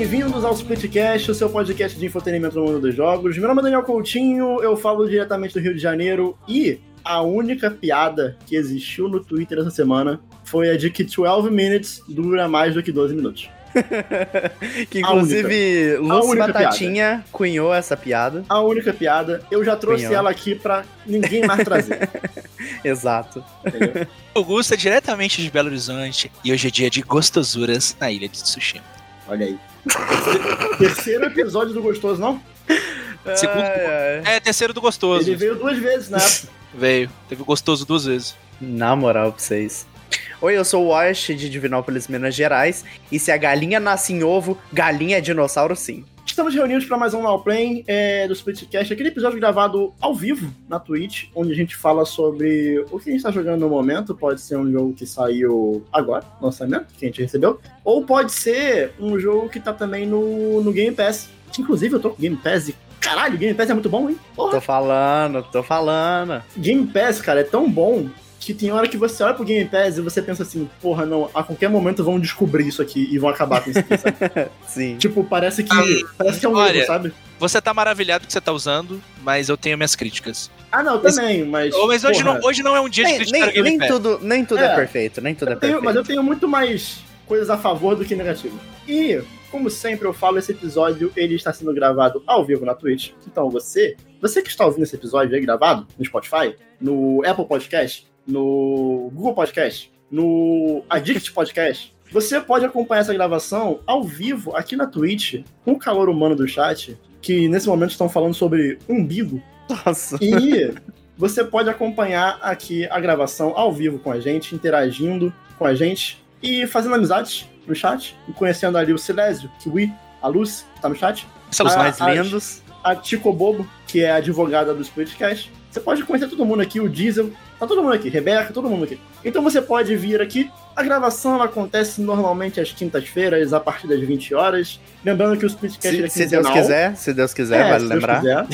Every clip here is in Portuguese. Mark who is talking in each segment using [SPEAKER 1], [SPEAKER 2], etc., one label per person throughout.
[SPEAKER 1] bem-vindos ao Splitcast, o seu podcast de entretenimento no mundo dos jogos. Meu nome é Daniel Coutinho, eu falo diretamente do Rio de Janeiro e a única piada que existiu no Twitter essa semana foi a de que 12 minutes dura mais do que 12 minutos.
[SPEAKER 2] que inclusive Lúcio Batatinha
[SPEAKER 1] piada.
[SPEAKER 2] cunhou essa piada.
[SPEAKER 1] A única piada, eu já trouxe cunhou. ela aqui pra ninguém mais trazer.
[SPEAKER 2] Exato.
[SPEAKER 3] Entendeu? Augusto é diretamente de Belo Horizonte e hoje é dia de gostosuras na ilha de Tsushima.
[SPEAKER 1] Olha aí. Terceiro episódio do Gostoso, não?
[SPEAKER 3] Segundo. Ai, ai. É, terceiro do Gostoso.
[SPEAKER 1] Ele veio duas vezes, né?
[SPEAKER 3] veio. Teve o Gostoso duas vezes.
[SPEAKER 2] Na moral pra vocês. Oi, eu sou o Wash de Divinópolis, Minas Gerais. E se a galinha nasce em ovo, galinha é dinossauro sim.
[SPEAKER 1] Estamos reunidos para mais um Now Play é, do Splitcast, aquele episódio gravado ao vivo na Twitch, onde a gente fala sobre o que a gente está jogando no momento. Pode ser um jogo que saiu agora, lançamento, que a gente recebeu, ou pode ser um jogo que tá também no, no Game Pass. Inclusive, eu tô com Game Pass e Caralho, Game Pass é muito bom, hein?
[SPEAKER 2] Porra. Tô falando, tô falando.
[SPEAKER 1] Game Pass, cara, é tão bom que tem hora que você olha pro Game Pass e você pensa assim, porra, não, a qualquer momento vão descobrir isso aqui e vão acabar com isso aqui, sabe?
[SPEAKER 2] Sim.
[SPEAKER 1] Tipo, parece que, ah, parece que é um olha, erro, sabe?
[SPEAKER 3] Você tá maravilhado que você tá usando, mas eu tenho minhas críticas.
[SPEAKER 1] Ah, não, também, mas.
[SPEAKER 3] Mas, hoje, não, hoje não é um dia
[SPEAKER 2] nem,
[SPEAKER 3] de criticar
[SPEAKER 2] nem, o Game nem Pass. Tudo, nem tudo é, é perfeito, nem tudo é
[SPEAKER 1] tenho,
[SPEAKER 2] perfeito.
[SPEAKER 1] Mas eu tenho muito mais coisas a favor do que negativo. E, como sempre eu falo, esse episódio ele está sendo gravado ao vivo na Twitch. Então você, você que está ouvindo esse episódio aí gravado no Spotify, no Apple Podcast, no Google Podcast, no Addict Podcast, você pode acompanhar essa gravação ao vivo aqui na Twitch, com o calor humano do chat, que nesse momento estão falando sobre umbigo.
[SPEAKER 2] Nossa.
[SPEAKER 1] E você pode acompanhar aqui a gravação ao vivo com a gente, interagindo com a gente e fazendo amizades no chat, e conhecendo ali o Silésio, Kiwi, a Luz, que tá no chat.
[SPEAKER 2] São os mais lindos.
[SPEAKER 1] A, a Tico Bobo, que é a advogada do Splitcast. Você pode conhecer todo mundo aqui, o Diesel, tá todo mundo aqui, Rebeca, todo mundo aqui. Então você pode vir aqui. A gravação acontece normalmente às quintas-feiras, a partir das 20 horas. Lembrando que o Splitcast
[SPEAKER 2] se,
[SPEAKER 1] é
[SPEAKER 2] Se Deus quiser, se Deus quiser, é, vale lembrar.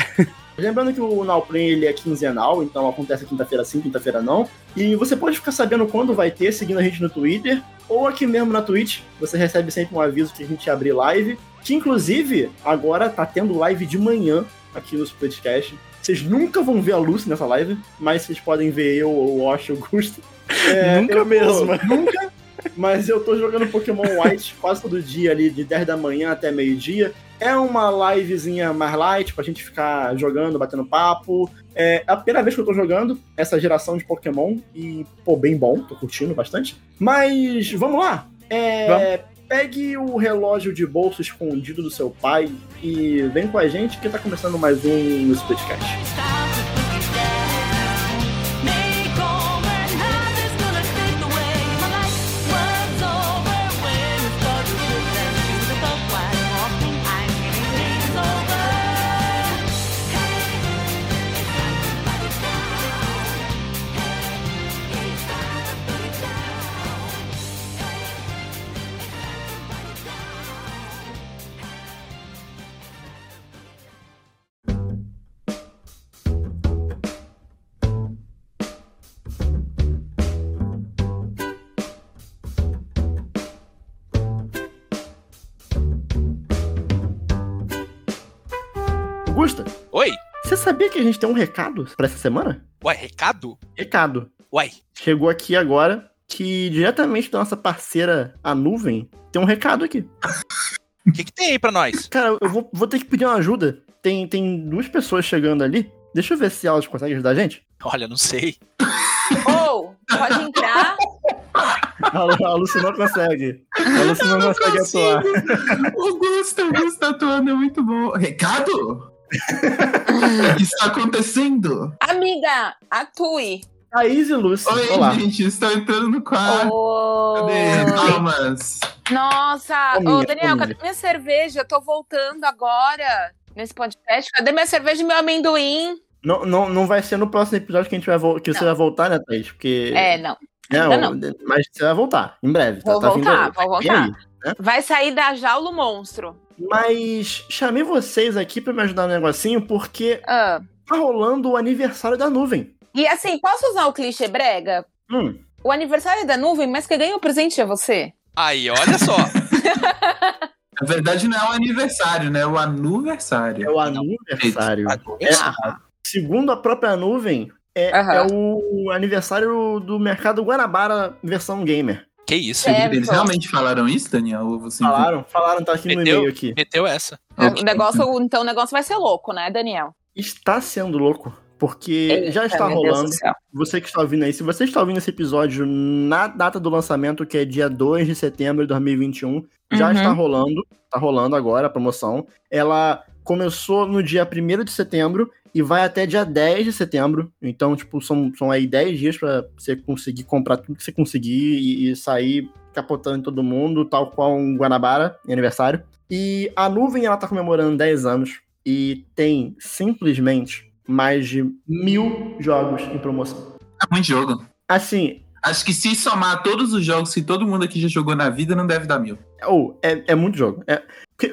[SPEAKER 1] Lembrando que o Nowplay ele é quinzenal, então acontece quinta-feira sim, quinta-feira não. E você pode ficar sabendo quando vai ter, seguindo a gente no Twitter, ou aqui mesmo na Twitch. Você recebe sempre um aviso que a gente abrir live. Que inclusive agora tá tendo live de manhã aqui no Splitcast. Vocês nunca vão ver a Lucy nessa live, mas vocês podem ver eu, o Wash, o Gusto.
[SPEAKER 2] É, nunca mesmo.
[SPEAKER 1] Nunca. Mas eu tô jogando Pokémon White quase todo dia ali, de 10 da manhã até meio-dia. É uma livezinha mais light pra gente ficar jogando, batendo papo. É a primeira vez que eu tô jogando essa geração de Pokémon e, pô, bem bom, tô curtindo bastante. Mas vamos lá. É, vamos. Pegue o relógio de bolso escondido do seu pai e vem com a gente que tá começando mais um Splitcast. Sabia que a gente tem um recado para essa semana?
[SPEAKER 3] Ué, recado?
[SPEAKER 1] Recado.
[SPEAKER 3] Uai.
[SPEAKER 1] Chegou aqui agora que diretamente da nossa parceira, a Nuvem, tem um recado aqui.
[SPEAKER 3] O que, que, tem aí pra nós?
[SPEAKER 1] Cara, eu vou, vou ter que pedir uma ajuda. Tem, tem duas pessoas chegando ali. Deixa eu ver se elas conseguem ajudar a gente.
[SPEAKER 3] Olha, não sei.
[SPEAKER 4] Ou, oh, pode entrar.
[SPEAKER 1] A, a Lucy não consegue. A Lucy não, não consegue consigo. atuar.
[SPEAKER 5] O Gusto, o Gusto atuando é muito bom. Recado? O que está acontecendo?
[SPEAKER 4] Amiga, atue.
[SPEAKER 1] Thaís e Lúcia.
[SPEAKER 5] Oi, Olá. gente, estou entrando no quarto. Cadê? Palmas.
[SPEAKER 4] Nossa, ô, Daniel, cadê minha cerveja? Eu tô voltando agora nesse podcast. Cadê minha cerveja e meu amendoim?
[SPEAKER 1] Não, não, não vai ser no próximo episódio que, a gente vai que você vai voltar, né, Thaís? Porque...
[SPEAKER 4] É, não. Não,
[SPEAKER 1] não. Mas você vai voltar, em breve.
[SPEAKER 4] Vou tá, voltar, tá vou voltar. Aí, né? Vai sair da jaula o monstro.
[SPEAKER 1] Mas chamei vocês aqui para me ajudar no negocinho porque
[SPEAKER 4] ah.
[SPEAKER 1] tá rolando o aniversário da nuvem.
[SPEAKER 4] E assim, posso usar o clichê brega?
[SPEAKER 1] Hum.
[SPEAKER 4] O aniversário é da nuvem, mas quem ganha o presente é você.
[SPEAKER 3] Aí, olha só.
[SPEAKER 5] Na verdade, não é o aniversário, né? É o aniversário.
[SPEAKER 1] É o aniversário. É,
[SPEAKER 3] Ah,
[SPEAKER 1] segundo a própria nuvem, é, é o aniversário do mercado Guanabara versão gamer.
[SPEAKER 3] Que isso?
[SPEAKER 4] É.
[SPEAKER 5] Eles realmente falaram isso, Daniel? Ou você
[SPEAKER 1] Falaram? Falaram, tá aqui no
[SPEAKER 3] Meteu?
[SPEAKER 1] e-mail aqui.
[SPEAKER 3] Meteu essa.
[SPEAKER 5] Ok.
[SPEAKER 4] O negócio, então o negócio vai ser louco, né, Daniel?
[SPEAKER 1] Está sendo louco, porque já
[SPEAKER 4] Eita,
[SPEAKER 1] está rolando. Você que está ouvindo aí, se você está ouvindo esse episódio na data do lançamento, que é dia 2 de setembro de 2021, já
[SPEAKER 4] Uhum.
[SPEAKER 1] está rolando, tá rolando agora a promoção. Ela começou no dia 1 de setembro e vai até dia 10 de setembro. Então, tipo, são, são aí 10 dias para você conseguir comprar tudo que você conseguir e, e sair capotando em todo mundo, tal qual um Guanabara, em aniversário. E a nuvem, ela tá comemorando 10 anos e tem simplesmente mais de mil jogos em promoção.
[SPEAKER 5] É muito jogo.
[SPEAKER 1] Assim,
[SPEAKER 5] Acho que se somar todos os jogos que todo mundo aqui já jogou na vida, não deve dar mil.
[SPEAKER 1] ou é, é muito jogo. É,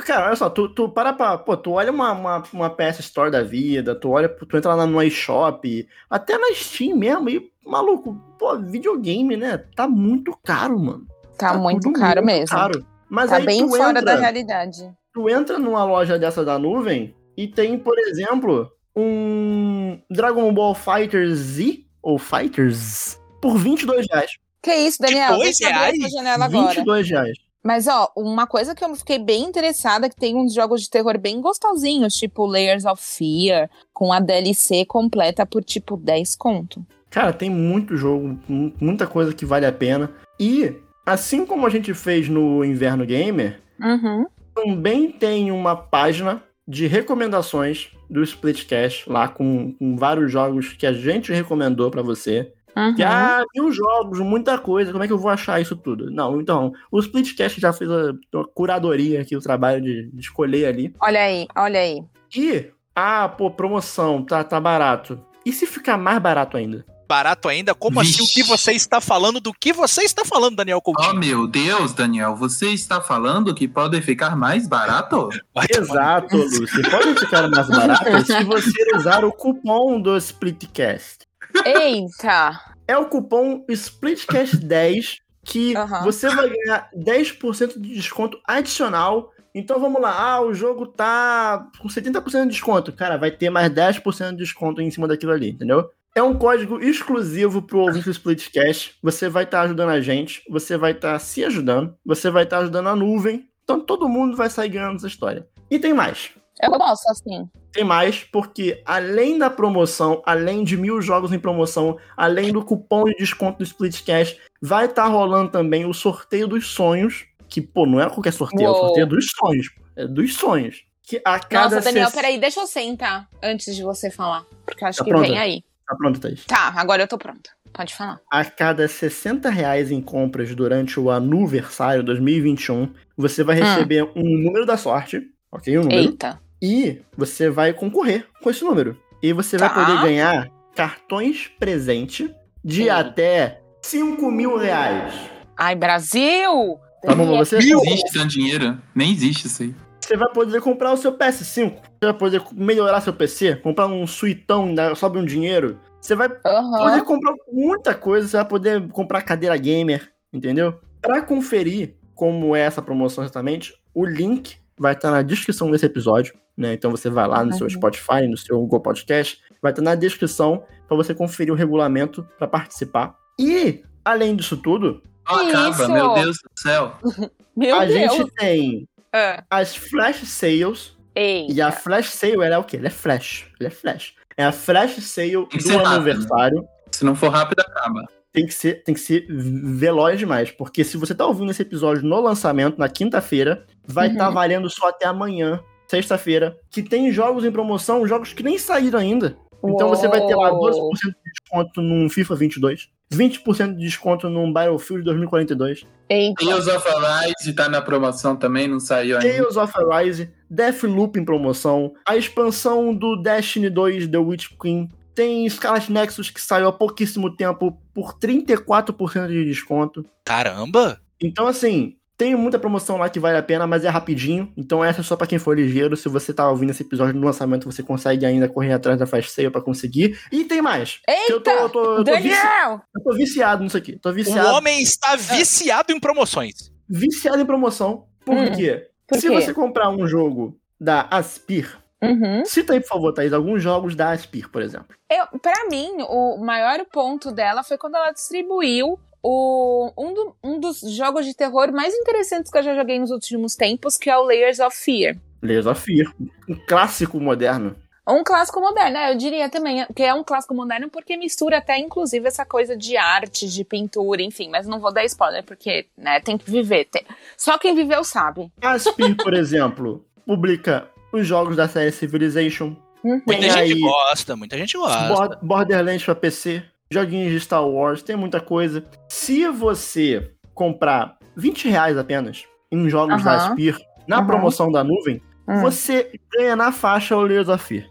[SPEAKER 1] cara, olha só, tu, tu para pra. Pô, tu olha uma, uma, uma PS Store da vida, tu olha, tu entra lá no iShop, até na Steam mesmo, e, maluco, pô, videogame, né? Tá muito caro, mano.
[SPEAKER 4] Tá, muito
[SPEAKER 1] tudo
[SPEAKER 4] caro
[SPEAKER 1] muito
[SPEAKER 4] mesmo.
[SPEAKER 1] Caro. Mas
[SPEAKER 4] Tá
[SPEAKER 1] aí
[SPEAKER 4] bem
[SPEAKER 1] tu
[SPEAKER 4] fora
[SPEAKER 1] entra,
[SPEAKER 4] da realidade.
[SPEAKER 1] tu entra numa loja dessa da nuvem e tem, por exemplo, um Dragon Ball Fighter Z, ou Fighters, por 22 reais.
[SPEAKER 4] Que isso, Daniel?
[SPEAKER 3] dois
[SPEAKER 4] eu abrir
[SPEAKER 3] reais?
[SPEAKER 4] essa janela agora.
[SPEAKER 1] 22 reais.
[SPEAKER 4] Mas, ó, uma coisa que eu fiquei bem interessada, que tem uns jogos de terror bem gostosinhos, tipo Layers of Fear, com a DLC completa por, tipo, 10 conto.
[SPEAKER 1] Cara, tem muito jogo, mu- muita coisa que vale a pena. E, assim como a gente fez no Inverno Gamer,
[SPEAKER 4] Uhum.
[SPEAKER 1] também tem uma página de recomendações do Splitcast lá com, com vários jogos que a gente recomendou pra você.
[SPEAKER 4] Uhum.
[SPEAKER 1] Que, ah, mil jogos, muita coisa, como é que eu vou achar isso tudo? Não, então, o Splitcast já fez a, a curadoria aqui, o trabalho de, de escolher ali.
[SPEAKER 4] Olha aí, olha aí.
[SPEAKER 1] E, ah, pô, promoção, tá, tá barato. E se ficar mais barato ainda?
[SPEAKER 3] Barato ainda? Como assim? O que
[SPEAKER 5] Vixe.
[SPEAKER 3] você está falando? Do que você está falando, Daniel
[SPEAKER 5] Oh,
[SPEAKER 3] Coutinho?
[SPEAKER 5] meu Deus, Daniel, você está falando que pode ficar mais barato?
[SPEAKER 3] Vai
[SPEAKER 1] Exato, Lúcio. Pode ficar mais barato se você usar o cupom do Splitcast.
[SPEAKER 4] Eita!
[SPEAKER 1] É o cupom SplitCast10 que você vai ganhar 10% de desconto adicional. Então vamos lá, ah, o jogo tá com 70% de desconto. Cara, vai ter mais 10% de desconto em cima daquilo ali, entendeu? É um código exclusivo pro ouvinte do Splitcast. Você vai estar ajudando a gente, você vai estar se ajudando, você vai estar ajudando a nuvem. Então todo mundo vai sair ganhando essa história. E tem mais.
[SPEAKER 4] Eu gosto assim.
[SPEAKER 1] Tem mais, porque além da promoção, além de mil jogos em promoção, além do cupom de desconto do Splitcast, vai estar rolando também o sorteio dos sonhos. Que, pô, não é qualquer sorteio, é o
[SPEAKER 4] Uou.
[SPEAKER 1] sorteio dos sonhos. É dos sonhos. Que a cada.
[SPEAKER 4] Nossa, Daniel,
[SPEAKER 1] ses-
[SPEAKER 4] peraí, deixa eu sentar antes de você falar. Porque acho
[SPEAKER 1] Tá
[SPEAKER 4] que
[SPEAKER 1] pronta?
[SPEAKER 4] vem aí.
[SPEAKER 1] Tá pronto, Thaís.
[SPEAKER 4] Tá, agora eu tô pronta. Pode falar.
[SPEAKER 1] A cada 60 reais em compras durante o aniversário 2021, você vai
[SPEAKER 4] Hum.
[SPEAKER 1] receber um número da sorte. Ok? Um número.
[SPEAKER 4] Eita.
[SPEAKER 1] E você vai concorrer com esse número. E você vai
[SPEAKER 4] Tá.
[SPEAKER 1] poder ganhar cartões presente de
[SPEAKER 4] Sim.
[SPEAKER 1] até 5 mil reais.
[SPEAKER 4] Ai, Brasil!
[SPEAKER 1] Tá bom pra você?
[SPEAKER 5] Não existe tanto dinheiro. Nem existe isso aí.
[SPEAKER 1] Você vai poder comprar o seu PS5. Você vai poder melhorar seu PC, comprar um suitão, ainda sobe um dinheiro. Você vai
[SPEAKER 4] Aham.
[SPEAKER 1] poder comprar muita coisa, você vai poder comprar cadeira gamer, entendeu? Pra conferir como é essa promoção exatamente, o link vai estar na descrição desse episódio, né? Então você vai lá no seu
[SPEAKER 4] Uhum.
[SPEAKER 1] Spotify, no seu Google Podcast, vai estar na descrição pra você conferir o regulamento pra participar. E além disso tudo,
[SPEAKER 5] Não acaba, meu Deus do céu.
[SPEAKER 4] Meu
[SPEAKER 1] a
[SPEAKER 4] Deus!
[SPEAKER 1] gente tem
[SPEAKER 4] Ah,
[SPEAKER 1] as flash sales
[SPEAKER 4] Ei.
[SPEAKER 1] e a flash sale ela é o quê? Ela é flash, ela é flash. É a flash sale
[SPEAKER 5] que
[SPEAKER 1] do
[SPEAKER 5] ser rápido.
[SPEAKER 1] aniversário.
[SPEAKER 5] Se não for rápido, acaba.
[SPEAKER 1] Tem que ser, tem que ser veloz demais. Porque se você tá ouvindo esse episódio no lançamento, na quinta-feira, vai
[SPEAKER 4] Uhum.
[SPEAKER 1] estar valendo só até amanhã, sexta-feira, que tem jogos em promoção, jogos que nem saíram ainda. Então você vai ter lá
[SPEAKER 4] Uou.
[SPEAKER 1] 12% de desconto num FIFA 22, 20% de desconto num Battlefield 2042,
[SPEAKER 4] Eita.
[SPEAKER 5] Tales of Arise tá na promoção também, não saiu ainda.
[SPEAKER 1] Tales of Arise, Deathloop em promoção, a expansão do Destiny 2 The Witch Queen, tem Scarlet Nexus que saiu há pouquíssimo tempo por 34% de desconto.
[SPEAKER 3] Caramba!
[SPEAKER 1] Então, assim, tem muita promoção lá que vale a pena, mas é rapidinho. Então, essa é só pra quem for ligeiro. Se você tá ouvindo esse episódio no lançamento, você consegue ainda correr atrás da Fast Sale pra conseguir. E tem mais. que eu tô, eu tô, eu tô, vici-
[SPEAKER 4] Daniel!
[SPEAKER 1] eu tô viciado nisso aqui. Tô
[SPEAKER 3] O
[SPEAKER 1] viciado,
[SPEAKER 3] homem está viciado em promoções.
[SPEAKER 1] viciado em promoção. Por
[SPEAKER 4] Hum.
[SPEAKER 1] quê?
[SPEAKER 4] Por
[SPEAKER 1] Se
[SPEAKER 4] quê?
[SPEAKER 1] você comprar um jogo da Aspir,
[SPEAKER 4] Uhum.
[SPEAKER 1] cita aí, por favor, Thaís, alguns jogos da Aspir, por exemplo.
[SPEAKER 4] Eu, pra mim, o maior ponto dela foi quando ela distribuiu o, um, do- um dos jogos de terror mais interessantes que eu já joguei nos últimos tempos, que é o Layers of Fear.
[SPEAKER 1] Layers of Fear, um clássico moderno.
[SPEAKER 4] Um clássico moderno, é, eu diria também que é um clássico moderno porque mistura até, inclusive, essa coisa de arte, de pintura, enfim, mas não vou dar spoiler, porque, né, tem que viver. tem- Só quem viveu sabe.
[SPEAKER 1] A Aspir, por exemplo, publica os jogos da série Civilization,
[SPEAKER 4] Uhum.
[SPEAKER 3] Muita gente
[SPEAKER 1] aí-
[SPEAKER 3] gosta, muita gente gosta.
[SPEAKER 1] Bor- Borderlands pra PC, joguinhos de Star Wars, tem muita coisa. Se você comprar 20 reais apenas em jogos da. Aspir, na promoção da nuvem,
[SPEAKER 4] Hum.
[SPEAKER 1] você ganha na faixa o Layers of Fear.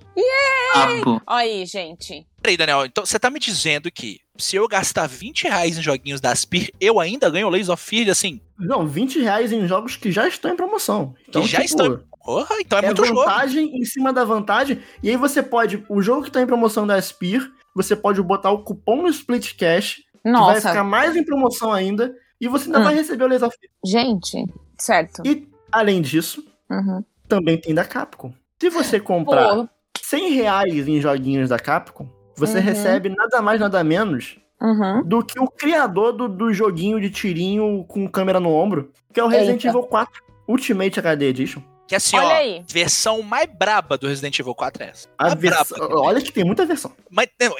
[SPEAKER 5] Papo.
[SPEAKER 4] Olha aí, gente.
[SPEAKER 3] Peraí, Daniel, então você tá me dizendo que se eu gastar 20 reais em joguinhos da Aspir, eu ainda ganho o Lays of Fear, assim?
[SPEAKER 1] Não, 20 reais em jogos que já estão em promoção. Então,
[SPEAKER 3] já estão Porra, então é,
[SPEAKER 1] é
[SPEAKER 3] muito jogo.
[SPEAKER 1] vantagem em cima da vantagem. E aí você pode, o jogo que tá em promoção da Aspir, você pode botar o cupom no Split Cash, que vai
[SPEAKER 4] Nossa,
[SPEAKER 1] ficar mais em promoção ainda, e você ainda
[SPEAKER 4] Hum.
[SPEAKER 1] vai receber o Fear.
[SPEAKER 4] gente, certo.
[SPEAKER 1] E, além disso,
[SPEAKER 4] Uhum.
[SPEAKER 1] também tem da Capcom. Se você comprar
[SPEAKER 4] Pô,
[SPEAKER 1] 100 reais em joguinhos da Capcom, você
[SPEAKER 4] Uhum.
[SPEAKER 1] recebe nada mais, nada menos
[SPEAKER 4] uhum.
[SPEAKER 1] do que o criador do, do joguinho de tirinho com câmera no ombro, que é o Resident
[SPEAKER 4] Eita.
[SPEAKER 1] Evil 4 Ultimate HD Edition.
[SPEAKER 3] Que assim,
[SPEAKER 4] Olha
[SPEAKER 3] ó,
[SPEAKER 4] aí.
[SPEAKER 3] versão mais braba do Resident Evil 4 é essa.
[SPEAKER 1] A
[SPEAKER 3] Mais
[SPEAKER 1] vers-
[SPEAKER 3] braba.
[SPEAKER 1] Olha que tem muita versão.
[SPEAKER 3] Mas, não,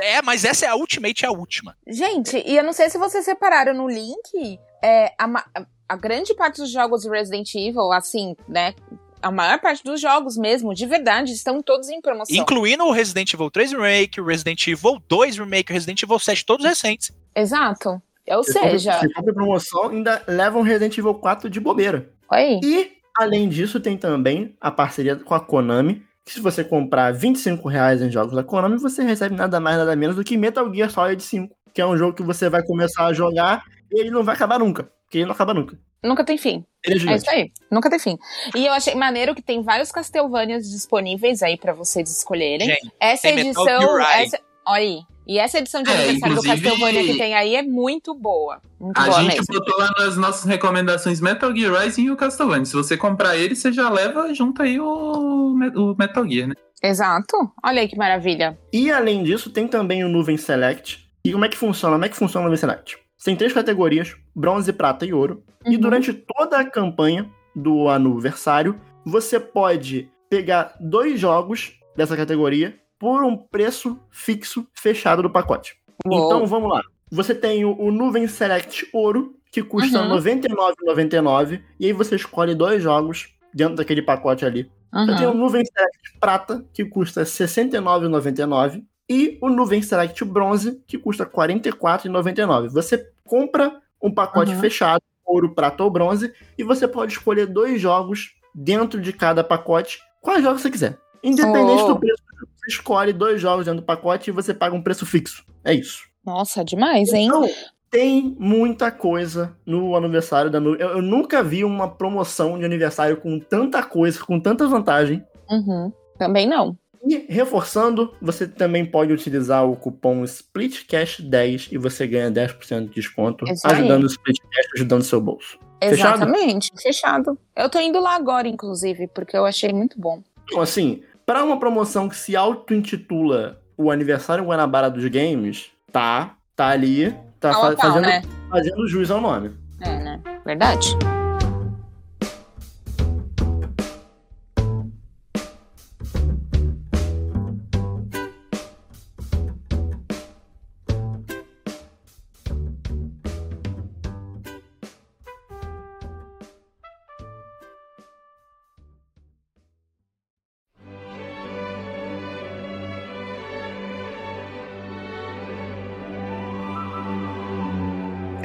[SPEAKER 3] é, é, mas essa é a Ultimate, é a última.
[SPEAKER 4] Gente, e eu não sei se vocês separaram no link, é, a, a grande parte dos jogos do Resident Evil, assim, né? A maior parte dos jogos mesmo, de verdade, estão todos em promoção.
[SPEAKER 3] Incluindo o Resident Evil 3 Remake, o Resident Evil 2 Remake, o Resident Evil 7, todos recentes.
[SPEAKER 4] Exato. Ou
[SPEAKER 1] compra-
[SPEAKER 4] seja,
[SPEAKER 1] compra em promoção ainda leva um Resident Evil 4 de bobeira.
[SPEAKER 4] olha aí.
[SPEAKER 1] E, além disso, tem também a parceria com a Konami, que se você comprar 25 reais em jogos da Konami, você recebe nada mais, nada menos do que Metal Gear Solid 5, que é um jogo que você vai começar a jogar e ele não vai acabar nunca, porque ele não acaba nunca.
[SPEAKER 4] Nunca tem fim.
[SPEAKER 1] Ele é
[SPEAKER 4] É isso aí. Nunca tem fim. E eu achei maneiro que tem vários Castlevanias disponíveis aí pra vocês escolherem.
[SPEAKER 3] Gente,
[SPEAKER 4] essa
[SPEAKER 3] tem Metal
[SPEAKER 4] edição. Essa, olha aí. E essa edição de
[SPEAKER 5] É,
[SPEAKER 4] aniversário do
[SPEAKER 5] inclusive-
[SPEAKER 4] Castlevania que tem aí é muito boa. Muito
[SPEAKER 5] A
[SPEAKER 4] boa
[SPEAKER 5] gente
[SPEAKER 4] mesmo.
[SPEAKER 5] botou lá nas nossas recomendações Metal Gear Rising e o Castlevania. Se você comprar ele, você já leva junto aí o, o Metal Gear, né?
[SPEAKER 4] Exato. Olha aí que maravilha.
[SPEAKER 1] E, além disso, tem também o Nuvem Select. E como é que funciona? Como é que funciona o Nuvem Select? Tem três categorias, bronze, prata e ouro. E
[SPEAKER 4] Uhum.
[SPEAKER 1] durante toda a campanha do aniversário, você pode pegar dois jogos dessa categoria por um preço fixo fechado do pacote.
[SPEAKER 4] Uou.
[SPEAKER 1] Então vamos lá. Você tem o, o Nuvem Select Ouro, que custa
[SPEAKER 4] Uhum.
[SPEAKER 1] R$ 99,99. E aí você escolhe dois jogos dentro daquele pacote ali. Eu tenho o
[SPEAKER 4] Uhum.
[SPEAKER 1] Nuvem Select Prata, que custa R$ 69,99. E o Nuvem Select Bronze, que custa R$ 44,99. Você compra um pacote
[SPEAKER 4] Uhum.
[SPEAKER 1] fechado, ouro, prata ou bronze, e você pode escolher dois jogos dentro de cada pacote, quais jogos você quiser. Independente
[SPEAKER 4] Oh.
[SPEAKER 1] do preço, você escolhe dois jogos dentro do pacote e você paga um preço fixo. É isso.
[SPEAKER 4] Nossa, demais, hein?
[SPEAKER 1] Então, tem muita coisa no aniversário da Nuvem. Eu, eu nunca vi uma promoção de aniversário com tanta coisa, com tanta vantagem.
[SPEAKER 4] Uhum. Também não.
[SPEAKER 1] E reforçando, você também pode utilizar o cupom SPLITCASH10 e você ganha 10% de desconto,
[SPEAKER 4] Isso aí.
[SPEAKER 1] ajudando o SPLITCASH, ajudando o seu bolso. Fechado?
[SPEAKER 4] Exatamente, fechado. Eu tô indo lá agora, inclusive, porque eu achei muito bom.
[SPEAKER 1] Então, assim, para uma promoção que se auto-intitula o aniversário Guanabara dos games, tá, tá ali, tá fa-
[SPEAKER 4] pau,
[SPEAKER 1] fazendo,
[SPEAKER 4] né?
[SPEAKER 1] fazendo jus ao nome.
[SPEAKER 4] É, né? Verdade.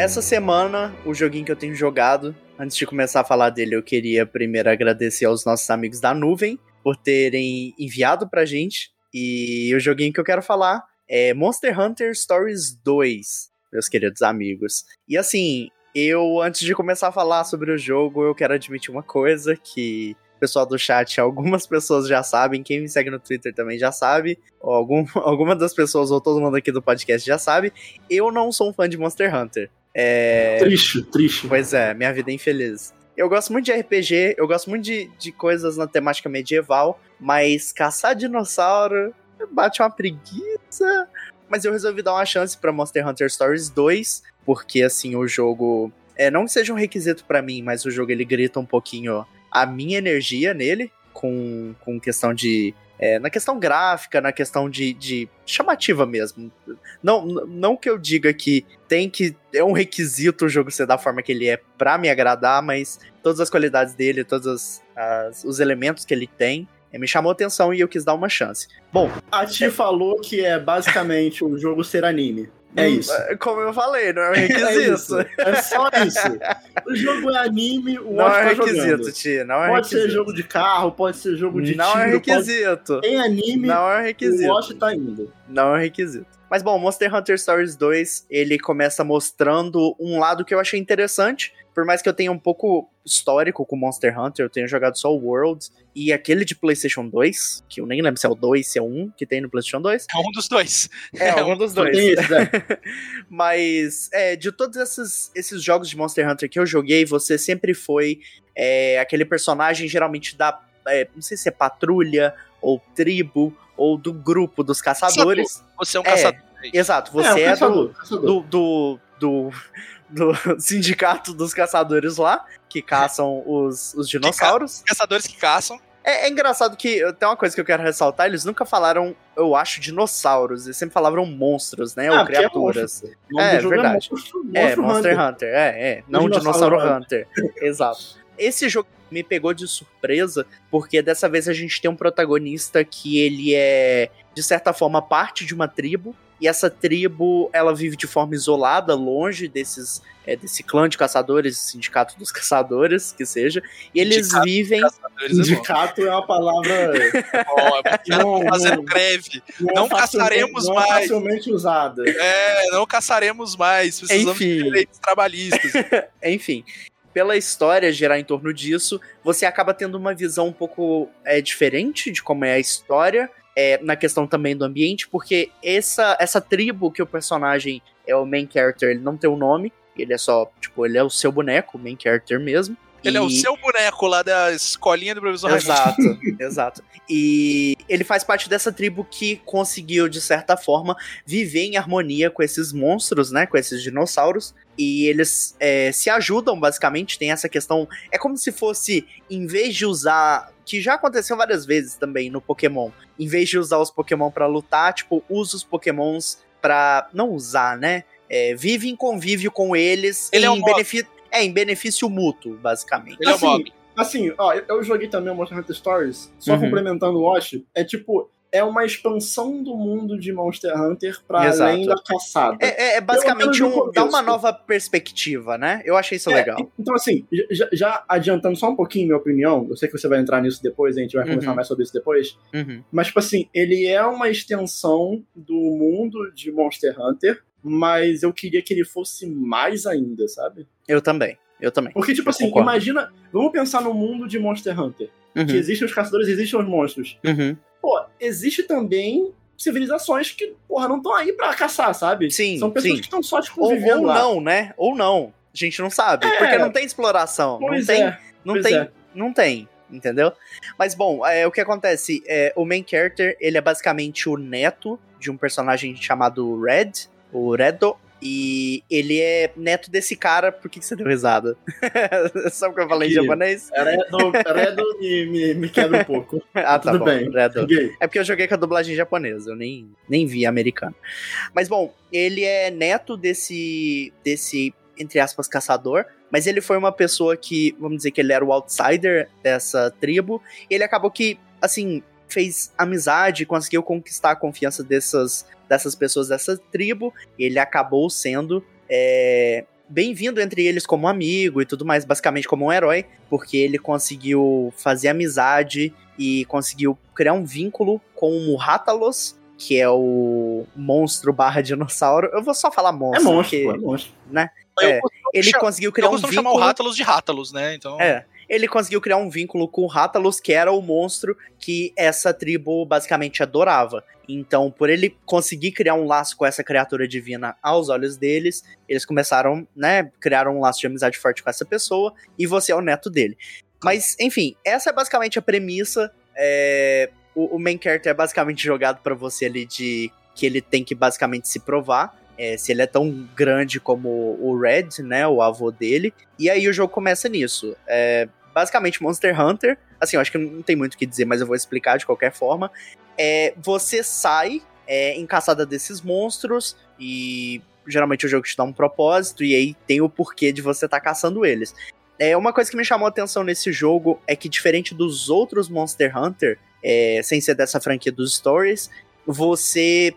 [SPEAKER 2] Essa semana, o joguinho que eu tenho jogado, antes de começar a falar dele, eu queria primeiro agradecer aos nossos amigos da Nuvem por terem enviado pra gente. E o joguinho que eu quero falar é Monster Hunter Stories 2, meus queridos amigos. E assim, eu, antes de começar a falar sobre o jogo, eu quero admitir uma coisa que o pessoal do chat, algumas pessoas já sabem, quem me segue no Twitter também já sabe, algum, alguma das pessoas, ou todo mundo aqui do podcast já sabe, eu não sou um fã de Monster Hunter. É...
[SPEAKER 1] Triste, triste.
[SPEAKER 2] Pois é, minha vida é infeliz. eu gosto muito de RPG, eu gosto muito de, de coisas na temática medieval, mas caçar dinossauro bate uma preguiça. Mas eu resolvi dar uma chance pra Monster Hunter Stories 2, porque assim, o jogo. É, não que seja um requisito pra mim, mas o jogo ele grita um pouquinho a minha energia nele, com, com questão de. É, na questão gráfica, na questão de, de chamativa mesmo. Não, não que eu diga que tem que. É um requisito o jogo ser da forma que ele é pra me agradar, mas todas as qualidades dele, todos as- as- os elementos que ele tem, é, me chamou atenção e eu quis dar uma chance. Bom,
[SPEAKER 1] A Ti falou que é basicamente o jogo ser anime. É isso.
[SPEAKER 2] Como eu falei, não é um
[SPEAKER 1] É
[SPEAKER 2] requisito.
[SPEAKER 1] isso. É só isso. O jogo é anime, o
[SPEAKER 2] não é
[SPEAKER 1] tá
[SPEAKER 2] requisito,
[SPEAKER 1] jogando.
[SPEAKER 2] tia. Não é
[SPEAKER 1] Pode
[SPEAKER 2] requisito.
[SPEAKER 1] ser jogo de carro, pode ser jogo de
[SPEAKER 2] não
[SPEAKER 1] tiro,
[SPEAKER 2] é
[SPEAKER 1] pode...
[SPEAKER 2] requisito.
[SPEAKER 1] Em anime,
[SPEAKER 2] Não é
[SPEAKER 1] o
[SPEAKER 2] requisito.
[SPEAKER 1] Watch tá indo.
[SPEAKER 2] Não é requisito. Mas bom, Monster Hunter Stories 2, ele começa mostrando um lado que eu achei interessante. Por mais que eu tenha um pouco histórico com Monster Hunter, eu tenho jogado só o World e aquele de PlayStation 2, que eu nem lembro se é o 2, se é o 1 que tem no PlayStation 2.
[SPEAKER 3] É um dos dois.
[SPEAKER 2] É, algum dos
[SPEAKER 1] Só
[SPEAKER 2] dois.
[SPEAKER 1] esse, né?
[SPEAKER 2] Mas, é, de todos esses, esses jogos de Monster Hunter que eu joguei, você sempre foi é, aquele personagem geralmente da. é, não sei se é patrulha, ou tribo, ou do grupo dos caçadores.
[SPEAKER 3] Você é um
[SPEAKER 2] É,
[SPEAKER 3] caçador.
[SPEAKER 2] Exato,
[SPEAKER 1] É,
[SPEAKER 2] você
[SPEAKER 1] um
[SPEAKER 2] é, do,
[SPEAKER 1] caçador, caçador.
[SPEAKER 2] do, do, do, do sindicato dos caçadores lá, que caçam os, os dinossauros.
[SPEAKER 3] Caçadores que caçam.
[SPEAKER 2] É, é engraçado que tem uma coisa que eu quero ressaltar: eles nunca falaram, eu acho, dinossauros, eles sempre falavam monstros, né?
[SPEAKER 1] Ah,
[SPEAKER 2] ou
[SPEAKER 1] é
[SPEAKER 2] criaturas. É,
[SPEAKER 1] jogo
[SPEAKER 2] verdade. É,
[SPEAKER 1] Monstro
[SPEAKER 2] Monster
[SPEAKER 1] Hunter.
[SPEAKER 2] Hunter, é, é. Não
[SPEAKER 1] Dinossauro
[SPEAKER 2] Dinossauro Hunter. Exato. Esse jogo me pegou de surpresa, porque dessa vez a gente tem um protagonista que ele é, de certa forma, parte de uma tribo. E essa tribo, ela vive de forma isolada, longe desses, é, desse clã de caçadores, sindicato dos caçadores, que seja. E eles
[SPEAKER 3] Sindicato
[SPEAKER 2] vivem.
[SPEAKER 3] Caçadores é.
[SPEAKER 1] Sindicato é uma palavra
[SPEAKER 3] é porque
[SPEAKER 1] Não,
[SPEAKER 3] fazendo
[SPEAKER 1] não.
[SPEAKER 3] greve.
[SPEAKER 1] não,
[SPEAKER 3] Não
[SPEAKER 1] é
[SPEAKER 3] caçaremos
[SPEAKER 1] não
[SPEAKER 3] mais.
[SPEAKER 1] É facilmente usada.
[SPEAKER 3] É, não caçaremos mais. Precisamos
[SPEAKER 2] Enfim.
[SPEAKER 3] de direitos trabalhistas.
[SPEAKER 2] Enfim, pela história girar em torno disso, você acaba tendo uma visão um pouco é, diferente de como é a história, é, na questão também do ambiente, porque essa, essa tribo que o personagem é o main character, ele não tem um nome, ele é só, tipo, ele é o seu boneco, o main character mesmo.
[SPEAKER 3] Ele é o
[SPEAKER 2] E-
[SPEAKER 3] seu boneco lá da escolinha do professor Raimundo.
[SPEAKER 2] Exato, exato. E ele faz parte dessa tribo que conseguiu, de certa forma, viver em harmonia com esses monstros, né? Com esses dinossauros. E eles é, se ajudam, basicamente. Tem essa questão. É como se fosse, em vez de usar. Que já aconteceu várias vezes também no Pokémon. Em vez de usar os Pokémon pra lutar, tipo, usa os Pokémons pra. Não usar, né? É, vive em convívio com eles
[SPEAKER 3] Ele é
[SPEAKER 2] em
[SPEAKER 3] um
[SPEAKER 2] benefício. É, em benefício mútuo, basicamente.
[SPEAKER 3] Ele é o
[SPEAKER 1] Assim,
[SPEAKER 3] mob.
[SPEAKER 1] Assim, ó, eu- joguei também o Monster Hunter Stories, só
[SPEAKER 2] Uhum.
[SPEAKER 1] complementando o Watch, é tipo, é uma expansão do mundo de Monster Hunter pra
[SPEAKER 2] Exato.
[SPEAKER 1] além da caçada.
[SPEAKER 2] É, é- é basicamente um, dá uma nova perspectiva, né? Eu achei isso
[SPEAKER 1] É,
[SPEAKER 2] legal.
[SPEAKER 1] Então, assim, já, já adiantando só um pouquinho minha opinião, eu sei que você vai entrar nisso depois, a gente vai
[SPEAKER 2] Uhum.
[SPEAKER 1] conversar mais sobre isso depois,
[SPEAKER 2] Uhum.
[SPEAKER 1] mas, tipo assim, ele é uma extensão do mundo de Monster Hunter, mas eu queria que ele fosse mais ainda, sabe?
[SPEAKER 2] Eu também. Eu também.
[SPEAKER 1] Porque, tipo
[SPEAKER 2] Eu
[SPEAKER 1] assim,
[SPEAKER 2] concordo.
[SPEAKER 1] imagina, vamos pensar no mundo de Monster Hunter, que
[SPEAKER 2] Uhum.
[SPEAKER 1] existem os caçadores, existem os monstros.
[SPEAKER 2] Uhum.
[SPEAKER 1] pô, existe também civilizações que, porra, não estão aí pra caçar, sabe?
[SPEAKER 2] Sim,
[SPEAKER 1] São pessoas
[SPEAKER 2] sim.
[SPEAKER 1] que estão só, tipo,
[SPEAKER 2] Ou,
[SPEAKER 1] vivendo
[SPEAKER 2] ou
[SPEAKER 1] lá.
[SPEAKER 2] não, né? Ou não. A gente não sabe.
[SPEAKER 1] É.
[SPEAKER 2] Porque não tem exploração.
[SPEAKER 1] Pois
[SPEAKER 2] não tem.
[SPEAKER 1] é,
[SPEAKER 2] não
[SPEAKER 1] pois
[SPEAKER 2] tem.
[SPEAKER 1] é.
[SPEAKER 2] Não tem. Entendeu? Mas bom, é, o que acontece? É, o main character, ele é basicamente o neto de um personagem chamado Red, o Redo. E ele é neto desse cara. Por que, que você deu risada? Sabe o que eu falei em japonês?
[SPEAKER 1] Redo, Redo me, me, me quebra um pouco.
[SPEAKER 2] Ah, tá
[SPEAKER 1] Tudo
[SPEAKER 2] bom.
[SPEAKER 1] bem.
[SPEAKER 2] Redo. É porque eu joguei com a dublagem japonesa, eu nem, nem vi americano. Mas bom, ele é neto desse, desse, entre aspas, caçador, mas ele foi uma pessoa que, vamos dizer que ele era o outsider dessa tribo, e ele acabou que, assim, fez amizade, conseguiu conquistar a confiança dessas, dessas pessoas dessa tribo, e ele acabou sendo é, bem-vindo entre eles como amigo e tudo mais, basicamente como um herói, porque ele conseguiu fazer amizade e conseguiu criar um vínculo com o Rátalos, que é o monstro barra dinossauro. Eu vou só falar
[SPEAKER 1] É
[SPEAKER 2] monstro.
[SPEAKER 1] monstro,
[SPEAKER 2] porque,
[SPEAKER 1] é monstro.
[SPEAKER 2] né? É, Ele conseguiu
[SPEAKER 3] Eu
[SPEAKER 2] criar um
[SPEAKER 3] costumo
[SPEAKER 2] vínculo.
[SPEAKER 3] chamar o Rátalos de Rátalos, né? Então.
[SPEAKER 2] É. ele conseguiu criar um vínculo com o que era o monstro que essa tribo basicamente adorava. Então, por ele conseguir criar um laço com essa criatura divina aos olhos deles, eles começaram, né, criaram um laço de amizade forte com essa pessoa, e você é o neto dele. Mas, enfim, essa é basicamente a premissa. É, o, o main character é basicamente jogado para você ali de que ele tem que basicamente se provar. É, se ele é tão grande como o Red, né, o avô dele. E aí o jogo começa nisso. É, basicamente Monster Hunter. Assim, eu acho que não tem muito o que dizer, mas eu vou explicar de qualquer forma. É, você sai é, em caçada desses monstros e geralmente o jogo te dá um propósito e aí tem o porquê de você estar tá caçando eles. É, uma coisa que me chamou a atenção nesse jogo é que diferente dos outros Monster Hunter, é, sem ser dessa franquia dos Stories, você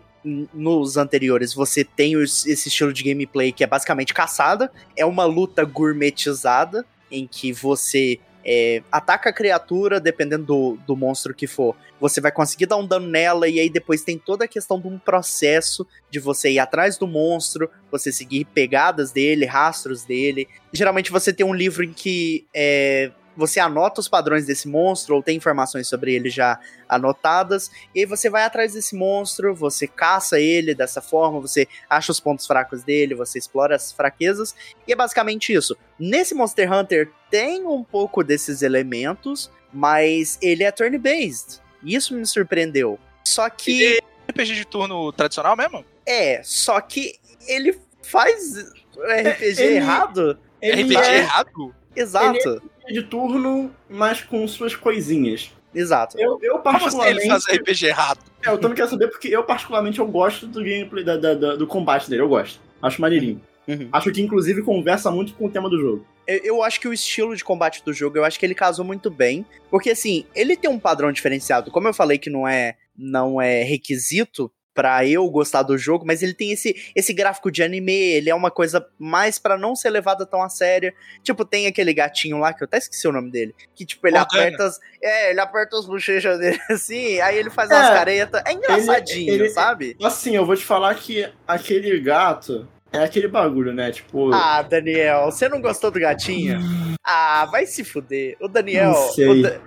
[SPEAKER 2] nos anteriores você tem esse estilo de gameplay que é basicamente caçada, é uma luta gourmetizada em que você é, ataca a criatura, dependendo do, do monstro que for, você vai conseguir dar um dano nela, e aí depois tem toda a questão de um processo de você ir atrás do monstro, você seguir pegadas dele, rastros dele. Geralmente você tem um livro em que é, você anota os padrões desse monstro, ou tem informações sobre ele já anotadas, e aí você vai atrás desse monstro, você caça ele dessa forma, você acha os pontos fracos dele, você explora as fraquezas, e é basicamente isso. Nesse Monster Hunter tem um pouco desses elementos, mas ele é turn-based. Isso me surpreendeu. Só que.
[SPEAKER 3] Ele é RPG de turno tradicional mesmo?
[SPEAKER 2] É, só que ele faz RPG
[SPEAKER 1] ele,
[SPEAKER 3] errado?
[SPEAKER 1] Ele
[SPEAKER 3] RPG é... errado?
[SPEAKER 2] Exato.
[SPEAKER 1] Ele é de turno, mas com suas coisinhas.
[SPEAKER 2] Exato.
[SPEAKER 1] Eu, eu particularmente.
[SPEAKER 3] Como assim ele faz RPG errado?
[SPEAKER 1] É, eu também quero saber porque eu, particularmente, eu gosto do gameplay, da, da, da, do combate dele. Eu gosto. Acho maneirinho. Uhum. Acho que, inclusive, conversa muito com o tema do jogo.
[SPEAKER 2] Eu, eu acho que o estilo de combate do jogo, eu acho que ele casou muito bem. Porque, assim, ele tem um padrão diferenciado. Como eu falei que não é, não é requisito para eu gostar do jogo, mas ele tem esse, esse gráfico de anime, ele é uma coisa mais para não ser levada tão a sério. Tipo, tem aquele gatinho lá, que eu até esqueci o nome dele, que tipo, ele aperta as, é, ele aperta as bochechas dele assim, aí ele faz é, umas caretas. É engraçadinho, ele, ele, sabe?
[SPEAKER 1] Assim, eu vou te falar que aquele gato é aquele bagulho, né? Tipo.
[SPEAKER 2] Ah, Daniel, você não gostou do gatinho? ah, vai se fuder. O Daniel.
[SPEAKER 1] Não sei.
[SPEAKER 2] Da...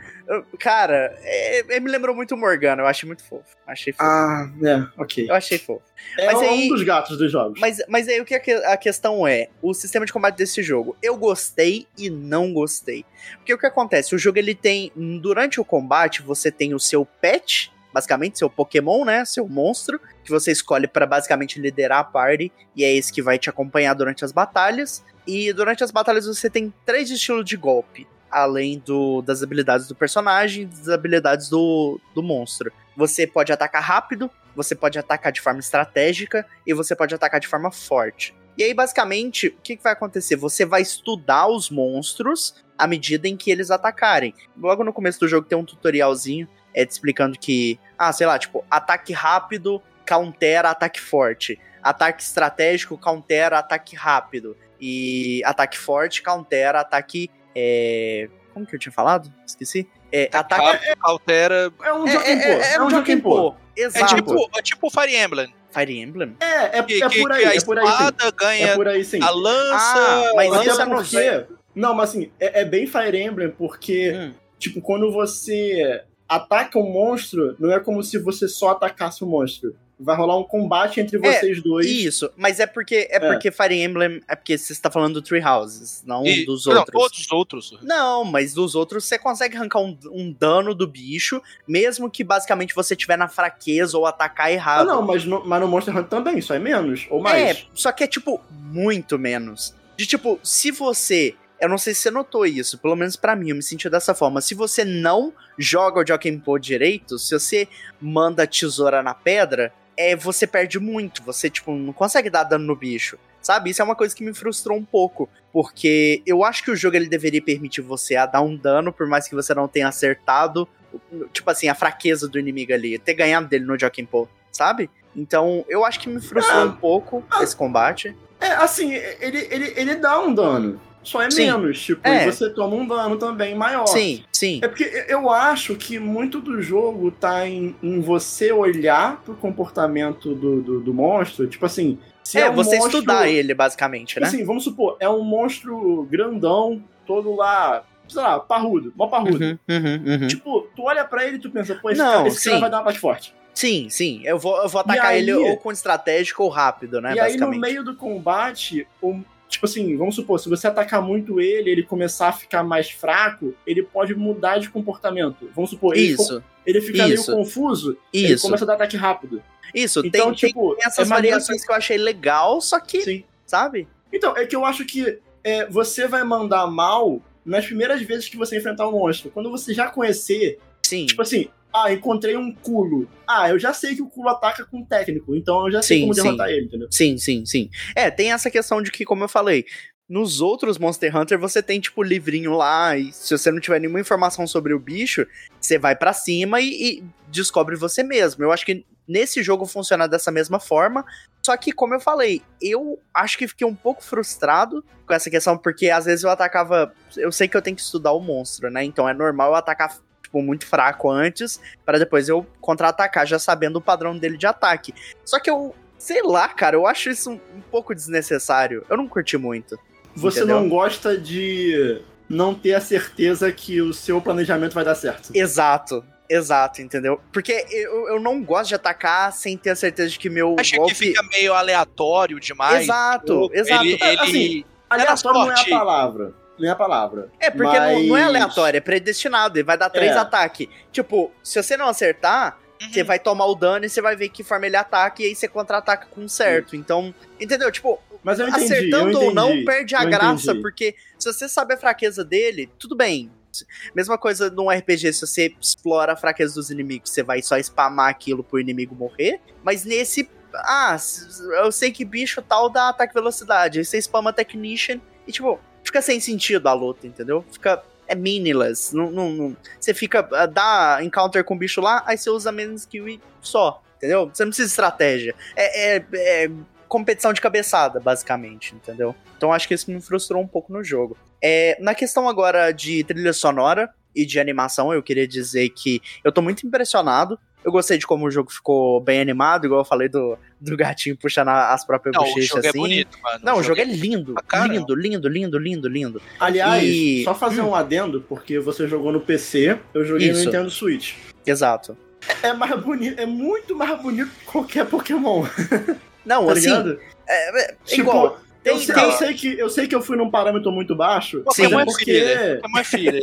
[SPEAKER 2] Cara, é, é, me lembrou muito o Morgana, eu achei muito fofo. Achei fofo.
[SPEAKER 1] Ah, é, ok.
[SPEAKER 2] Eu achei fofo.
[SPEAKER 1] É mas um aí, dos gatos dos jogos.
[SPEAKER 2] Mas, mas aí o que a questão é? O sistema de combate desse jogo. Eu gostei e não gostei. Porque o que acontece? O jogo ele tem. Durante o combate, você tem o seu pet, basicamente, seu Pokémon, né? Seu monstro, que você escolhe para basicamente liderar a party. E é esse que vai te acompanhar durante as batalhas. E durante as batalhas você tem três estilos de golpe além do, das habilidades do personagem das habilidades do, do monstro. Você pode atacar rápido, você pode atacar de forma estratégica e você pode atacar de forma forte. E aí, basicamente, o que, que vai acontecer? Você vai estudar os monstros à medida em que eles atacarem. Logo no começo do jogo tem um tutorialzinho é, te explicando que, ah, sei lá, tipo, ataque rápido countera ataque forte. Ataque estratégico countera ataque rápido. E ataque forte countera ataque é... Como que eu tinha falado? Esqueci.
[SPEAKER 3] É, ataque... altera...
[SPEAKER 1] É um jogo é, é, é, um jogo
[SPEAKER 2] Exato.
[SPEAKER 3] É tipo, é tipo Fire Emblem.
[SPEAKER 2] Fire Emblem?
[SPEAKER 1] É, é, que, é por aí,
[SPEAKER 3] que a
[SPEAKER 1] é por aí sim.
[SPEAKER 3] ganha
[SPEAKER 1] é por aí, sim.
[SPEAKER 3] a lança...
[SPEAKER 2] Ah, mas
[SPEAKER 1] Até
[SPEAKER 2] isso é
[SPEAKER 1] porque... Não, mas assim, é, é, bem Fire Emblem porque, hum. tipo, quando você ataca um monstro, não é como se você só atacasse o monstro vai rolar um combate entre vocês
[SPEAKER 2] é,
[SPEAKER 1] dois.
[SPEAKER 2] Isso, mas é porque é, é, porque Fire Emblem é porque você está falando do Tree Houses, não e, dos outros.
[SPEAKER 3] Não, outros outros.
[SPEAKER 2] Não, mas dos outros você consegue arrancar um, um, dano do bicho, mesmo que basicamente você tiver na fraqueza ou atacar errado.
[SPEAKER 1] Ah, não, mas no, mas no Monster Hunter também, só é menos ou mais.
[SPEAKER 2] É, só que é tipo muito menos. De tipo, se você eu não sei se você notou isso, pelo menos para mim, eu me senti dessa forma. Se você não joga o Jokenpo direito, se você manda tesoura na pedra, é, você perde muito. Você, tipo, não consegue dar dano no bicho. Sabe? Isso é uma coisa que me frustrou um pouco. Porque eu acho que o jogo ele deveria permitir você a dar um dano, por mais que você não tenha acertado, tipo assim, a fraqueza do inimigo ali. Ter ganhado dele no Joaquim Poe, sabe? Então, eu acho que me frustrou ah, um pouco ah, esse combate.
[SPEAKER 1] É, assim, ele, ele, ele dá um dano só é sim. menos. Tipo, é. você toma um dano também maior.
[SPEAKER 2] Sim, sim.
[SPEAKER 1] É porque eu acho que muito do jogo tá em, em você olhar pro comportamento do, do, do monstro. Tipo assim.
[SPEAKER 2] Se é, é um você monstro, estudar ele, basicamente, né?
[SPEAKER 1] Assim, vamos supor, é um monstro grandão, todo lá sei lá, parrudo, mó parrudo.
[SPEAKER 2] Uhum, uhum, uhum.
[SPEAKER 1] Tipo, tu olha pra ele e tu pensa, pô, esse,
[SPEAKER 2] Não,
[SPEAKER 1] cara, esse cara
[SPEAKER 2] sim.
[SPEAKER 1] vai dar uma parte forte.
[SPEAKER 2] Sim, sim. Eu vou, eu vou atacar
[SPEAKER 1] aí-
[SPEAKER 2] ele ou com estratégico ou rápido, né?
[SPEAKER 1] e aí, no meio do combate, o- tipo assim, vamos supor, se você atacar muito ele, ele começar a ficar mais fraco, ele pode mudar de comportamento. Vamos supor, ele,
[SPEAKER 2] Isso,
[SPEAKER 1] ele fica
[SPEAKER 2] isso.
[SPEAKER 1] meio confuso, ele
[SPEAKER 2] isso,
[SPEAKER 1] começa a dar ataque rápido.
[SPEAKER 2] isso.
[SPEAKER 1] Então,
[SPEAKER 2] tem,
[SPEAKER 1] tipo,
[SPEAKER 2] tem essas
[SPEAKER 1] é
[SPEAKER 2] variações que eu achei legal, só que,
[SPEAKER 1] Sim.
[SPEAKER 2] sabe?
[SPEAKER 1] Então, é que eu acho que é, você vai mandar mal nas primeiras vezes que você enfrentar o monstro. Quando você já conhecer,
[SPEAKER 2] Sim,
[SPEAKER 1] tipo assim, ah, encontrei um culo. Ah, eu já sei que o culo ataca com técnico, então eu já sei
[SPEAKER 2] Sim,
[SPEAKER 1] como
[SPEAKER 2] sim.
[SPEAKER 1] derrotar ele, entendeu?
[SPEAKER 2] sim, sim, sim. É, tem essa questão de que, como eu falei, nos outros Monster Hunter você tem, tipo, livrinho lá, e se você não tiver nenhuma informação sobre o bicho, você vai pra cima e, e descobre você mesmo. Eu acho que nesse jogo funciona dessa mesma forma, só que, como eu falei, eu acho que fiquei um pouco frustrado com essa questão, porque às vezes eu atacava. Eu sei que eu tenho que estudar o monstro, né? Então é normal eu atacar. Tipo, muito fraco antes, para depois eu contra-atacar, já sabendo o padrão dele de ataque. Só que eu, sei lá, cara, eu acho isso um, um pouco desnecessário. Eu não curti muito.
[SPEAKER 1] Você
[SPEAKER 2] Entendeu?
[SPEAKER 1] não gosta de não ter a certeza que o seu planejamento vai dar certo.
[SPEAKER 2] Exato. Exato, entendeu? Porque eu, eu não gosto de atacar sem ter a certeza de que meu
[SPEAKER 3] Acho
[SPEAKER 2] golpe.
[SPEAKER 3] que fica meio aleatório demais.
[SPEAKER 2] Exato, exato.
[SPEAKER 3] Ele, ele-
[SPEAKER 1] Assim, Aleatório não é a
[SPEAKER 3] sorte.
[SPEAKER 1] palavra. É a palavra.
[SPEAKER 2] É, porque não, não é
[SPEAKER 1] Mas-
[SPEAKER 2] aleatório, é predestinado. Ele vai dar três
[SPEAKER 1] É.
[SPEAKER 2] ataques. Tipo, se você não acertar,
[SPEAKER 3] Uhum.
[SPEAKER 2] você vai tomar o dano e você vai ver que forma ele ataca e aí você contra-ataca com um certo. Então, entendeu? Tipo,
[SPEAKER 1] Mas eu entendi.
[SPEAKER 2] acertando
[SPEAKER 1] eu
[SPEAKER 2] ou não,
[SPEAKER 1] entendi,
[SPEAKER 2] perde a graça,
[SPEAKER 1] entendi.
[SPEAKER 2] porque se você sabe a fraqueza dele, tudo bem. Mesma coisa num RPG, se você explora a fraqueza dos inimigos, você vai só spamar aquilo pro inimigo morrer. Mas nesse. Ah, eu sei que bicho tal dá ataque velocidade. Aí você spama Technician e, tipo, fica sem sentido a luta, entendeu? Fica. É meaningless. Não, não, não- você fica. ah, Dá encounter com o bicho lá, aí você usa menos skill e só. Entendeu? Você não precisa de estratégia. É, é- é competição de cabeçada, basicamente, entendeu? Então acho que isso me frustrou um pouco no jogo. É, na questão agora de trilha sonora e de animação, eu queria dizer que eu tô muito impressionado. Eu gostei de como o jogo ficou bem animado, igual eu falei do, do gatinho puxando as próprias
[SPEAKER 3] Não, o
[SPEAKER 2] bochechas
[SPEAKER 3] jogo é
[SPEAKER 2] assim.
[SPEAKER 3] bonito, mano.
[SPEAKER 2] Não, o jogo é lindo,
[SPEAKER 3] pra caramba.
[SPEAKER 2] lindo, lindo, lindo, lindo, lindo.
[SPEAKER 1] Aliás,
[SPEAKER 2] E-
[SPEAKER 1] só fazer um adendo, porque você jogou no PC, eu joguei
[SPEAKER 2] Isso.
[SPEAKER 1] no Nintendo Switch.
[SPEAKER 2] Exato.
[SPEAKER 1] É mais bonito, é muito mais bonito que qualquer Pokémon,
[SPEAKER 2] Não,
[SPEAKER 1] tá
[SPEAKER 2] assim, é, é,
[SPEAKER 1] Tipo,
[SPEAKER 2] igual.
[SPEAKER 1] eu,
[SPEAKER 2] Tem,
[SPEAKER 1] sei,
[SPEAKER 2] tem-
[SPEAKER 1] eu sei que, eu sei que eu fui num parâmetro muito baixo.
[SPEAKER 2] Sim.
[SPEAKER 3] É
[SPEAKER 1] porque-
[SPEAKER 3] filha. Pokémon é filha.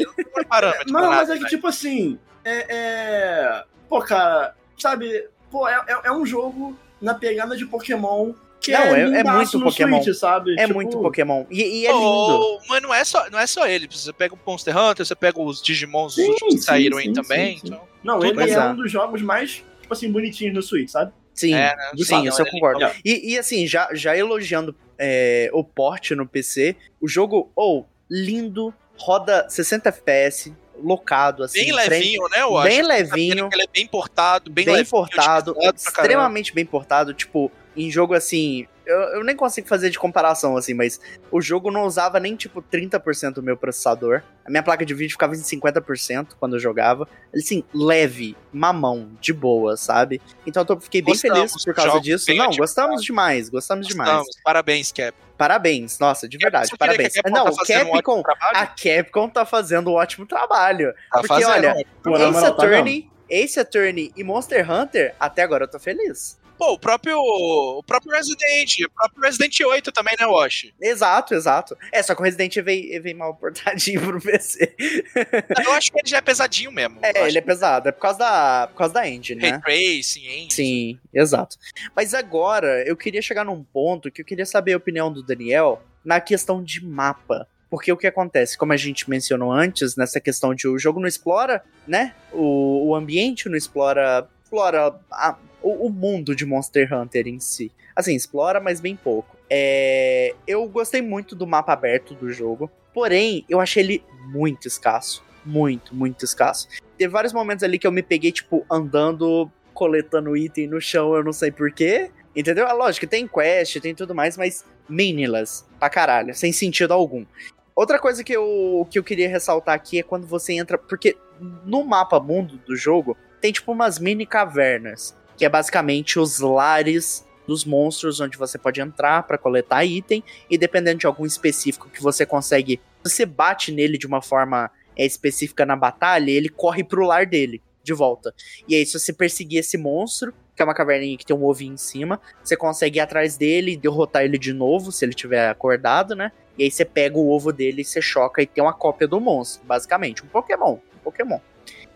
[SPEAKER 3] Não
[SPEAKER 1] mas é que,
[SPEAKER 3] né?
[SPEAKER 1] tipo assim, é, é- Pô, cara, sabe? Pô, é, é- é um jogo na pegada de Pokémon que
[SPEAKER 2] Não, é- é
[SPEAKER 1] lindaço
[SPEAKER 2] muito
[SPEAKER 1] no
[SPEAKER 2] Pokémon.
[SPEAKER 1] Switch, sabe?
[SPEAKER 2] É
[SPEAKER 1] Tipo,
[SPEAKER 2] muito Pokémon. E, e é lindo.
[SPEAKER 3] Ô, mas não é, só, não é só ele. Você pega o Monster Hunter, você pega os Digimons
[SPEAKER 1] Sim,
[SPEAKER 3] os últimos que
[SPEAKER 1] sim,
[SPEAKER 3] saíram
[SPEAKER 1] sim,
[SPEAKER 3] aí também.
[SPEAKER 1] sim, sim.
[SPEAKER 3] então-
[SPEAKER 1] Não, ele é
[SPEAKER 2] exato.
[SPEAKER 1] um dos jogos mais, tipo assim, bonitinhos no Switch, sabe?
[SPEAKER 2] Sim,
[SPEAKER 3] É, né?
[SPEAKER 2] sim,
[SPEAKER 3] Sim,
[SPEAKER 2] isso eu
[SPEAKER 3] ele-
[SPEAKER 2] concordo. E, e, assim, já, já elogiando é, o porte no PC, o jogo, ou lindo, roda 60 FPS, locado, assim.
[SPEAKER 3] Bem levinho, né? Eu acho.
[SPEAKER 2] Bem
[SPEAKER 3] Tá vendo
[SPEAKER 2] levinho,
[SPEAKER 3] Ele é bem portado, bem,
[SPEAKER 2] bem
[SPEAKER 3] levinho,
[SPEAKER 2] portado, extremamente bem portado, tipo, em jogo assim. Eu, eu nem consigo fazer de comparação, assim, mas o jogo não usava nem, tipo, 30% do meu processador. A minha placa de vídeo ficava em 50% quando eu jogava. Assim, leve, mamão, de boa, sabe? Então eu fiquei bem
[SPEAKER 3] Gostamos
[SPEAKER 2] feliz por causa disso. Não,
[SPEAKER 3] otimizados.
[SPEAKER 2] gostamos demais, gostamos demais.
[SPEAKER 3] Gostamos. Parabéns, Cap.
[SPEAKER 2] Parabéns, nossa, de verdade, parabéns.
[SPEAKER 3] que a Capcom
[SPEAKER 2] Não,
[SPEAKER 3] tá um
[SPEAKER 2] Capcom,
[SPEAKER 3] trabalho.
[SPEAKER 2] a Capcom tá fazendo um ótimo trabalho.
[SPEAKER 3] Tá
[SPEAKER 2] porque,
[SPEAKER 3] fazendo,
[SPEAKER 2] olha, Ace Attorney, Ace Attorney e Monster Hunter, até agora eu tô feliz.
[SPEAKER 3] Pô, o próprio, o próprio Resident, o próprio Resident 8 também, né, Wash?
[SPEAKER 2] Exato, exato. É, só que o Resident veio, veio mal portadinho pro PC.
[SPEAKER 3] Eu acho que ele já é pesadinho mesmo.
[SPEAKER 2] É, ele é pesado. É por causa da, por causa da engine,
[SPEAKER 3] Ray
[SPEAKER 2] né?
[SPEAKER 3] Tracing, hein?
[SPEAKER 2] Sim, exato. Mas agora, eu queria chegar num ponto que eu queria saber a opinião do Daniel na questão de mapa. Porque o que acontece, como a gente mencionou antes, nessa questão de o jogo não explora, né? O, o ambiente não explora. Explora a- o, o mundo de Monster Hunter em si. Assim, explora, mas bem pouco. É, eu gostei muito do mapa aberto do jogo. Porém, eu achei ele muito escasso. Muito, muito escasso. Teve vários momentos ali que eu me peguei, tipo, andando, coletando item no chão, eu não sei porquê. Entendeu? É lógico, tem quest, tem tudo mais, mas meaningless pra caralho, sem sentido algum. Outra coisa que eu, que eu queria ressaltar aqui é quando você entra. Porque no mapa mundo do jogo tem tipo umas mini cavernas, que é basicamente os lares dos monstros onde você pode entrar pra coletar item e dependendo de algum específico que você consegue Se você bate nele de uma forma é, específica na batalha, ele corre pro lar dele, de volta. E aí, se você perseguir esse monstro, que é uma caverninha que tem um ovinho em cima, você consegue ir atrás dele e derrotar ele de novo, se ele tiver acordado, né? E aí você pega o ovo dele você choca e tem uma cópia do monstro, basicamente. Um Pokémon. Um Pokémon.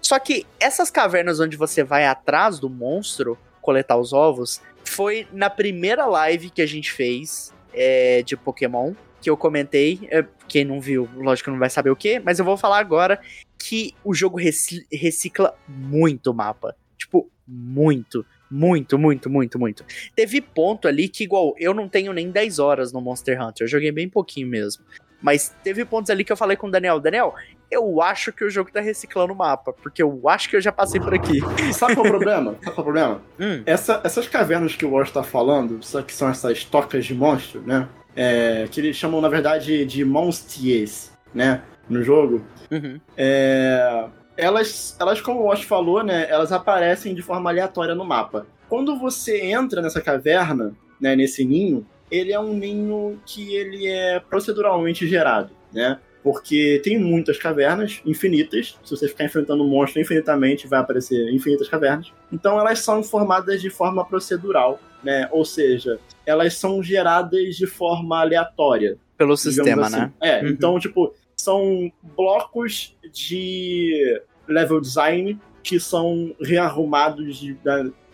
[SPEAKER 2] Só que essas cavernas onde você vai atrás do monstro coletar os ovos, foi na primeira live que a gente fez é, de Pokémon, que eu comentei. É, quem não viu, lógico não vai saber o que, mas eu vou falar agora que o jogo reci- recicla muito o mapa. Tipo, muito. Muito, muito, muito, muito. Teve ponto ali que, igual, eu não tenho nem 10 horas no Monster Hunter. Eu joguei bem pouquinho mesmo. Mas teve pontos ali que eu falei com o Daniel. Daniel, eu acho que o jogo tá reciclando o mapa. Porque eu acho que eu já passei por aqui.
[SPEAKER 1] Sabe qual é o problema? Sabe qual é o problema?
[SPEAKER 2] Hum,
[SPEAKER 1] Essa- essas cavernas que o Wash tá falando, só que são essas tocas de monstro, né? É, que eles chamam, na verdade, de monstiers, né? No jogo.
[SPEAKER 2] uhum.
[SPEAKER 1] É, elas, elas, como o Wash falou, né? Elas aparecem de forma aleatória no mapa. Quando você entra nessa caverna, né? Nesse ninho, ele é um ninho que ele é proceduralmente gerado, né? Porque tem muitas cavernas infinitas. Se você ficar enfrentando um monstro infinitamente, vai aparecer infinitas cavernas. Então elas são formadas de forma procedural, né? Ou seja, elas são geradas de forma aleatória
[SPEAKER 2] Pelo sistema,
[SPEAKER 1] assim.
[SPEAKER 2] né?
[SPEAKER 1] É,
[SPEAKER 2] Uhum.
[SPEAKER 1] então, tipo, são blocos de level design que são rearrumados de,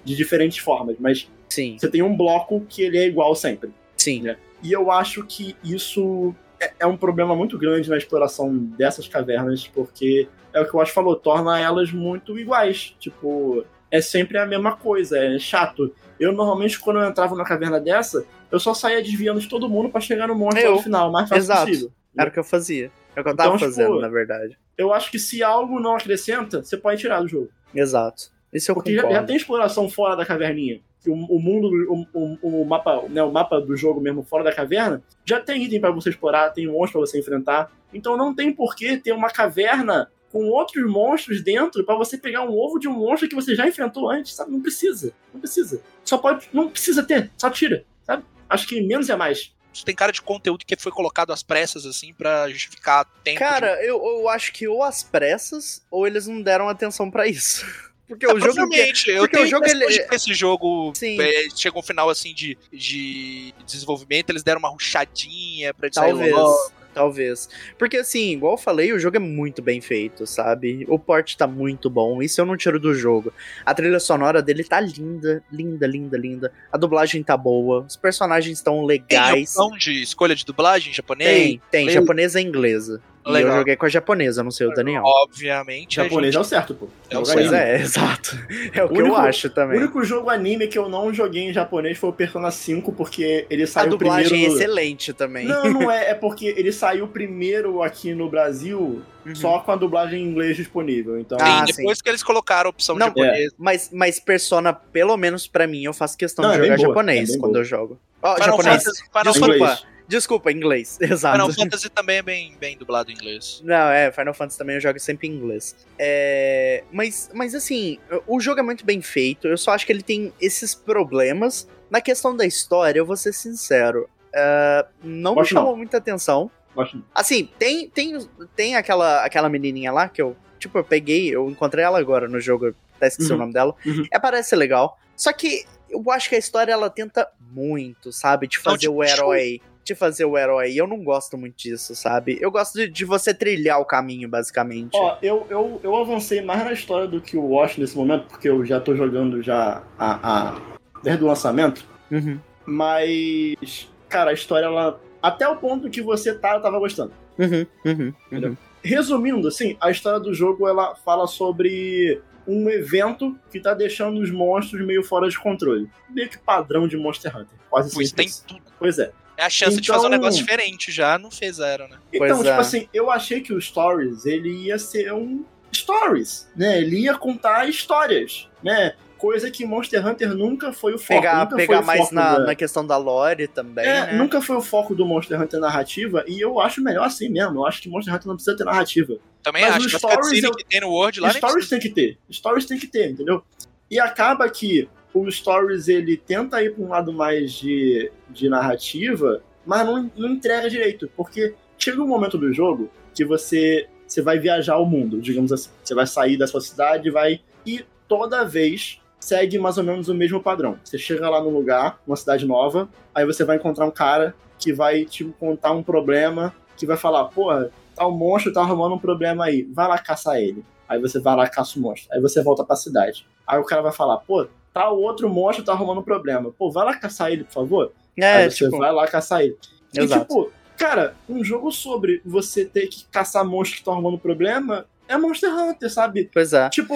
[SPEAKER 1] de diferentes formas, mas
[SPEAKER 2] Sim,
[SPEAKER 1] você tem um bloco que ele é igual sempre.
[SPEAKER 2] sim.
[SPEAKER 1] E eu acho que isso é, é um problema muito grande na exploração dessas cavernas, porque é o que o Ash falou, torna elas muito iguais. Tipo, é sempre a mesma coisa, é chato. Eu normalmente, quando eu entrava numa caverna dessa, eu só saía desviando de todo mundo pra chegar no monstro
[SPEAKER 2] Eu.
[SPEAKER 1] no final, mais fácil
[SPEAKER 2] Exato.
[SPEAKER 1] possível.
[SPEAKER 2] Era o que eu fazia. Era o que eu tava
[SPEAKER 1] Então, tipo,
[SPEAKER 2] fazendo, na verdade.
[SPEAKER 1] Eu acho que se algo não acrescenta, você pode tirar do jogo.
[SPEAKER 2] Exato. Isso eu
[SPEAKER 1] Porque já, já tem exploração fora da caverninha. Que O, o mundo, o, o, o mapa, né, o mapa do jogo mesmo fora da caverna, já tem item pra você explorar, tem monstro pra você enfrentar. Então não tem por que ter uma caverna com outros monstros dentro pra você pegar um ovo de um monstro que você já enfrentou antes, sabe? Não precisa. Não precisa. Só pode. Não precisa ter, só tira, sabe? Acho que menos é mais.
[SPEAKER 3] Isso tem cara de conteúdo que foi colocado às pressas, assim, pra justificar tempo. de-
[SPEAKER 2] Cara, eu, eu acho que ou às pressas, ou eles não deram atenção pra isso. Porque o jogo.
[SPEAKER 3] provavelmente. eu
[SPEAKER 2] porque o
[SPEAKER 3] tenho
[SPEAKER 2] jogo,
[SPEAKER 3] impressão
[SPEAKER 2] ele-
[SPEAKER 3] esse jogo é, chega um final assim de, de desenvolvimento, eles deram uma ruchadinha pra
[SPEAKER 2] Talvez. Talvez. Porque assim, igual eu falei, o jogo é muito bem feito, sabe? O port tá muito bom. Isso eu não tiro do jogo. A trilha sonora dele tá linda, linda, linda, linda. A dublagem tá boa. Os personagens estão
[SPEAKER 3] Tem
[SPEAKER 2] legais.
[SPEAKER 3] opção de escolha de dublagem japonês?
[SPEAKER 2] Tem, tem.
[SPEAKER 3] Tem.
[SPEAKER 2] Japonesa e inglesa. E eu
[SPEAKER 3] Legal.
[SPEAKER 2] joguei com a japonesa, não sei o Daniel.
[SPEAKER 3] Obviamente. a
[SPEAKER 1] Japonês
[SPEAKER 3] gente-
[SPEAKER 1] é o certo, pô.
[SPEAKER 3] É o
[SPEAKER 2] Pois
[SPEAKER 1] anime.
[SPEAKER 2] é, exato. É o que
[SPEAKER 1] único-
[SPEAKER 2] eu acho
[SPEAKER 1] O
[SPEAKER 2] também.
[SPEAKER 1] único jogo anime que eu não joguei em japonês foi o Persona 5, porque ele
[SPEAKER 2] A
[SPEAKER 1] saiu
[SPEAKER 2] dublagem
[SPEAKER 1] primeiro.
[SPEAKER 2] é excelente também.
[SPEAKER 1] Não, não é. É porque ele saiu primeiro aqui no Brasil
[SPEAKER 2] Uhum.
[SPEAKER 1] só com a dublagem em inglês disponível. Então,
[SPEAKER 2] Ah,
[SPEAKER 3] Sim, depois que eles colocaram a opção
[SPEAKER 2] Não,
[SPEAKER 3] japonesa.
[SPEAKER 2] Mas, mas Persona, pelo menos pra mim, eu faço questão
[SPEAKER 1] Não,
[SPEAKER 2] de
[SPEAKER 1] é
[SPEAKER 2] jogar
[SPEAKER 1] boa,
[SPEAKER 2] japonês
[SPEAKER 1] é
[SPEAKER 2] quando
[SPEAKER 1] boa.
[SPEAKER 2] eu jogo. Ó,
[SPEAKER 3] Final
[SPEAKER 2] japonês.
[SPEAKER 3] Fantasy, Final,
[SPEAKER 2] Desculpa. Desculpa, inglês. Exato.
[SPEAKER 3] Final Fantasy também é bem, bem dublado em inglês.
[SPEAKER 2] Não, é, Final Fantasy também eu jogo sempre em inglês. É, mas, mas assim, o jogo é muito bem feito. Eu só acho que ele tem esses problemas. Na questão da história, eu vou ser sincero. é, não me chamou
[SPEAKER 1] não.
[SPEAKER 2] muita atenção. Assim, tem, tem, tem aquela, aquela menininha lá que eu, tipo, eu peguei, eu encontrei ela agora no jogo, eu até esqueci
[SPEAKER 1] Uhum.
[SPEAKER 2] o nome dela.
[SPEAKER 1] Uhum.
[SPEAKER 2] É, parece legal. Só que eu acho que a história ela tenta muito, sabe? De
[SPEAKER 3] Não,
[SPEAKER 2] fazer
[SPEAKER 3] tipo,
[SPEAKER 2] o herói. De fazer o herói. E eu não gosto muito disso, sabe? Eu gosto de, de você trilhar o caminho, basicamente.
[SPEAKER 1] Ó, eu, eu, eu avancei mais na história do que o Wash nesse momento, porque eu já tô jogando já a, a- desde o lançamento.
[SPEAKER 2] Uhum.
[SPEAKER 1] Mas, cara, a história, ela. Até o ponto que você tá, eu tava gostando.
[SPEAKER 2] Uhum, uhum, uhum.
[SPEAKER 1] Resumindo, assim, a história do jogo ela fala sobre um evento que tá deixando os monstros meio fora de controle. Meio que padrão de Monster Hunter. Quase
[SPEAKER 3] Pois
[SPEAKER 1] sempre.
[SPEAKER 3] tem tudo.
[SPEAKER 1] Pois é.
[SPEAKER 3] É a chance de
[SPEAKER 1] Então-
[SPEAKER 3] fazer um negócio diferente já, não fizeram, né?
[SPEAKER 1] Então,
[SPEAKER 2] Pois
[SPEAKER 1] tipo
[SPEAKER 2] é.
[SPEAKER 1] assim, eu achei que o Stories, ele ia ser um Stories, né? Ele ia contar histórias, né? Coisa que Monster Hunter nunca foi o foco.
[SPEAKER 2] Pegar,
[SPEAKER 1] nunca
[SPEAKER 2] pegar
[SPEAKER 1] foi o
[SPEAKER 2] mais
[SPEAKER 1] foco
[SPEAKER 2] na,
[SPEAKER 1] da-
[SPEAKER 2] na questão da lore também,
[SPEAKER 1] É,
[SPEAKER 2] né?
[SPEAKER 1] nunca foi o foco do Monster Hunter narrativa, e eu acho melhor assim mesmo. Eu acho que Monster Hunter não precisa ter narrativa.
[SPEAKER 3] Também
[SPEAKER 1] Mas
[SPEAKER 3] acho
[SPEAKER 1] Stories eu-
[SPEAKER 3] que tem no World lá
[SPEAKER 1] Stories tem que ter. Stories tem que ter, entendeu? E acaba que o Stories ele tenta ir pra um lado mais de, de narrativa, mas não, não entrega direito. Porque chega um momento do jogo que você, você vai viajar o mundo, digamos assim. Você vai sair da sua cidade, vai. E toda vez segue mais ou menos o mesmo padrão. Você chega lá no lugar, uma cidade nova, aí você vai encontrar um cara que vai te contar um problema, que vai falar, porra, tal monstro tá arrumando um problema aí, vai lá caçar ele. Aí você vai lá, caça o monstro. Aí você volta pra cidade. Aí o cara vai falar, pô, tal outro monstro tá arrumando um problema. Pô, vai lá caçar ele, por favor.
[SPEAKER 2] É,
[SPEAKER 1] Aí você
[SPEAKER 2] tipo,
[SPEAKER 1] vai lá caçar ele.
[SPEAKER 2] Exato.
[SPEAKER 1] E tipo, cara, um jogo sobre você ter que caçar monstros que estão arrumando problema é Monster Hunter, sabe?
[SPEAKER 2] pois é.
[SPEAKER 1] Tipo,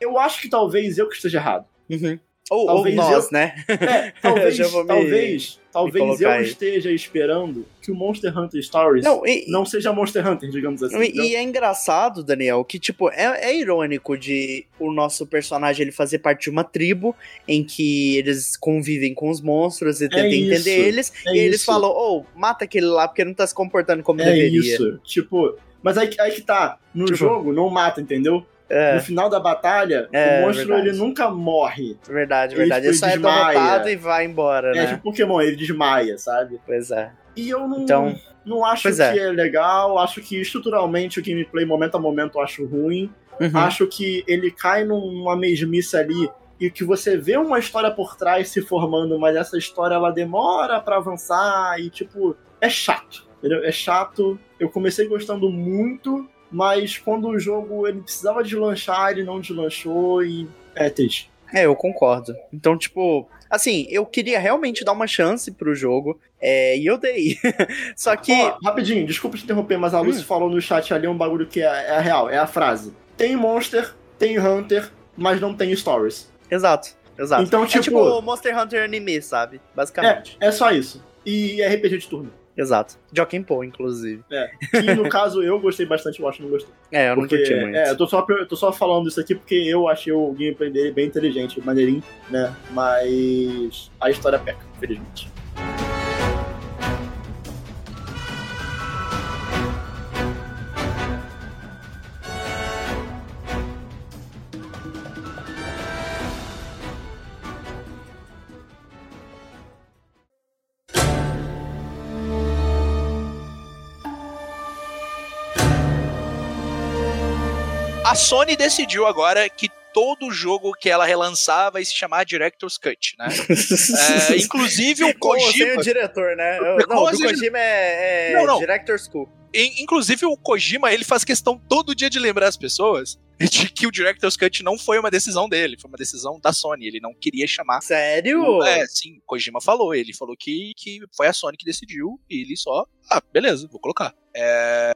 [SPEAKER 1] eu acho que talvez eu que esteja errado.
[SPEAKER 2] Uhum. Ou, ou
[SPEAKER 1] Talvez
[SPEAKER 2] nós, né?
[SPEAKER 1] É, talvez,
[SPEAKER 2] me-
[SPEAKER 1] talvez, talvez eu
[SPEAKER 2] aí.
[SPEAKER 1] esteja esperando que o Monster Hunter Stories não,
[SPEAKER 2] Não, e,
[SPEAKER 1] seja Monster Hunter, digamos assim.
[SPEAKER 2] e- e é engraçado, Daniel, que, tipo, é, é irônico de o nosso personagem ele fazer parte de uma tribo em que eles convivem com os monstros e tentam
[SPEAKER 1] É isso,
[SPEAKER 2] entender eles.
[SPEAKER 1] é
[SPEAKER 2] e eles
[SPEAKER 1] isso.
[SPEAKER 2] falam, ô, mata aquele lá porque não tá se comportando como
[SPEAKER 1] é
[SPEAKER 2] deveria.
[SPEAKER 1] isso. Tipo, mas aí, aí que tá. No
[SPEAKER 2] Tipo-
[SPEAKER 1] jogo, não mata, entendeu?
[SPEAKER 2] É,
[SPEAKER 1] No final da batalha,
[SPEAKER 2] É,
[SPEAKER 1] o monstro
[SPEAKER 2] verdade.
[SPEAKER 1] ele nunca morre.
[SPEAKER 2] verdade,
[SPEAKER 1] ele,
[SPEAKER 2] verdade. Ele
[SPEAKER 1] tipo,
[SPEAKER 2] só é
[SPEAKER 1] desmaia.
[SPEAKER 2] derrotado e vai embora,
[SPEAKER 1] É
[SPEAKER 2] né?
[SPEAKER 1] tipo Pokémon, ele desmaia, sabe?
[SPEAKER 2] Pois é.
[SPEAKER 1] E eu não,
[SPEAKER 2] Então,
[SPEAKER 1] não acho que
[SPEAKER 2] é.
[SPEAKER 1] é. legal, acho que estruturalmente o gameplay, momento a momento, eu acho ruim.
[SPEAKER 2] Uhum.
[SPEAKER 1] Acho que ele cai num- numa mesmice ali e que você vê uma história por trás se formando, mas essa história ela demora pra avançar e tipo, é chato. Entendeu? É chato. Eu comecei gostando muito, mas quando o jogo ele precisava deslanchar, ele não deslanchou e é triste.
[SPEAKER 2] É, eu concordo. Então, tipo, assim, eu queria realmente dar uma chance pro jogo, é, e eu dei. Só que.
[SPEAKER 1] Ó, rapidinho, desculpa te interromper, mas a Lucy
[SPEAKER 2] Hum.
[SPEAKER 1] falou no chat ali um bagulho que é, é real, é a frase. Tem Monster, tem Hunter, mas não tem Stories.
[SPEAKER 2] Exato, exato.
[SPEAKER 1] Então,
[SPEAKER 2] é
[SPEAKER 1] tipo,
[SPEAKER 2] tipo Monster Hunter anime, sabe? Basicamente.
[SPEAKER 1] é só isso. E RPG de turno.
[SPEAKER 2] Exato. Joaquim Poe, inclusive.
[SPEAKER 1] Que no caso eu gostei bastante, o Acho não gostei.
[SPEAKER 2] É, eu não
[SPEAKER 1] Porque,
[SPEAKER 2] curti muito.
[SPEAKER 1] é, eu tô só, eu tô só falando isso aqui porque eu achei o gameplay dele bem inteligente, maneirinho, né? Mas a história peca, infelizmente.
[SPEAKER 3] A Sony decidiu agora que todo jogo que ela relançar vai se chamar Director's Cut, né? É, inclusive o
[SPEAKER 2] Como sem
[SPEAKER 3] Kojima.
[SPEAKER 2] o diretor, né? Eu- Não, do
[SPEAKER 3] assim?
[SPEAKER 2] Kojima é, é
[SPEAKER 3] Não, não.
[SPEAKER 2] Director School.
[SPEAKER 3] in- Inclusive o Kojima, ele faz questão todo dia de lembrar as pessoas de que o Director's Cut não foi uma decisão dele, foi uma decisão da Sony. Ele não queria chamar.
[SPEAKER 2] Sério?
[SPEAKER 3] É, sim, o Kojima falou. Ele falou que, que foi a Sony que decidiu e ele só. Ah, beleza, vou colocar.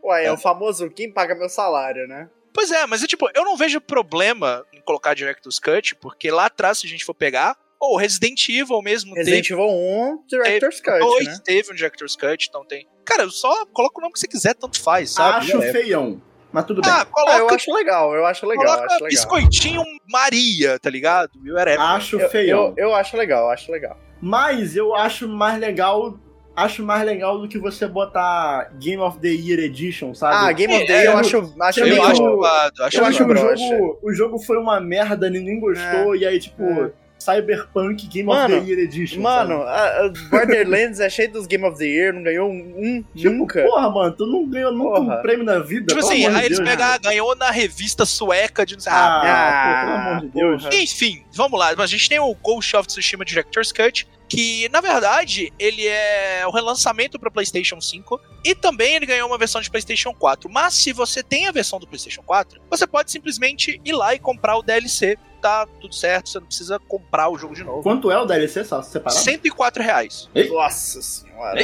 [SPEAKER 2] Ué, é o famoso quem paga meu salário, né?
[SPEAKER 3] Pois é, mas é tipo, eu não vejo problema em colocar Director's Cut, porque lá atrás, se a gente for pegar, ou Resident Evil mesmo
[SPEAKER 2] Resident
[SPEAKER 3] teve.
[SPEAKER 2] Evil 1, Director's Cut,
[SPEAKER 3] dois
[SPEAKER 2] né?
[SPEAKER 3] teve um Director's Cut, então tem. Cara, só coloca o nome que você quiser, tanto faz, sabe?
[SPEAKER 1] Acho
[SPEAKER 2] É.
[SPEAKER 1] feião, mas tudo bem.
[SPEAKER 3] Ah,
[SPEAKER 2] Ah, eu
[SPEAKER 3] coloca,
[SPEAKER 2] acho legal, eu acho legal,
[SPEAKER 3] coloca
[SPEAKER 2] acho legal.
[SPEAKER 3] biscoitinho Maria, tá ligado? E o whatever.
[SPEAKER 1] acho
[SPEAKER 2] Eu,
[SPEAKER 1] feião.
[SPEAKER 2] eu, eu acho legal, acho legal.
[SPEAKER 1] Mas eu acho mais legal. Acho mais legal do que você botar Game of the Year Edition, sabe?
[SPEAKER 2] Ah, Game of the
[SPEAKER 3] É,
[SPEAKER 2] Year eu
[SPEAKER 1] eu-
[SPEAKER 2] acho, acho
[SPEAKER 1] eu
[SPEAKER 3] eu acho
[SPEAKER 1] eu-
[SPEAKER 3] acho
[SPEAKER 1] eu acho que o jogo, o jogo foi uma merda, ninguém gostou, e aí, tipo,
[SPEAKER 2] É.
[SPEAKER 1] Cyberpunk Game
[SPEAKER 2] Mano,
[SPEAKER 1] of the Year Edition.
[SPEAKER 2] Mano, a- a Borderlands é cheio dos Game of the Year, não ganhou um,
[SPEAKER 1] tipo,
[SPEAKER 2] nunca.
[SPEAKER 1] porra, mano, tu não ganhou nunca
[SPEAKER 2] Porra.
[SPEAKER 1] um prêmio na vida.
[SPEAKER 3] Tipo assim,
[SPEAKER 1] de
[SPEAKER 3] aí eles pegaram, ganhou na revista sueca de. Ah,
[SPEAKER 1] Ah, pô, pelo amor de Deus.
[SPEAKER 2] porra.
[SPEAKER 3] Enfim, vamos lá. A gente tem o Ghost of Tsushima Director's Cut, que na verdade ele é o relançamento para PlayStation 5 e também ele ganhou uma versão de PlayStation 4. Mas se você tem a versão do PlayStation 4, você pode simplesmente ir lá e comprar o DLC. Tá tudo certo, você não precisa comprar o jogo de novo.
[SPEAKER 1] Quanto é o DLC só separado?
[SPEAKER 3] 104 reais.
[SPEAKER 2] Nossa senhora.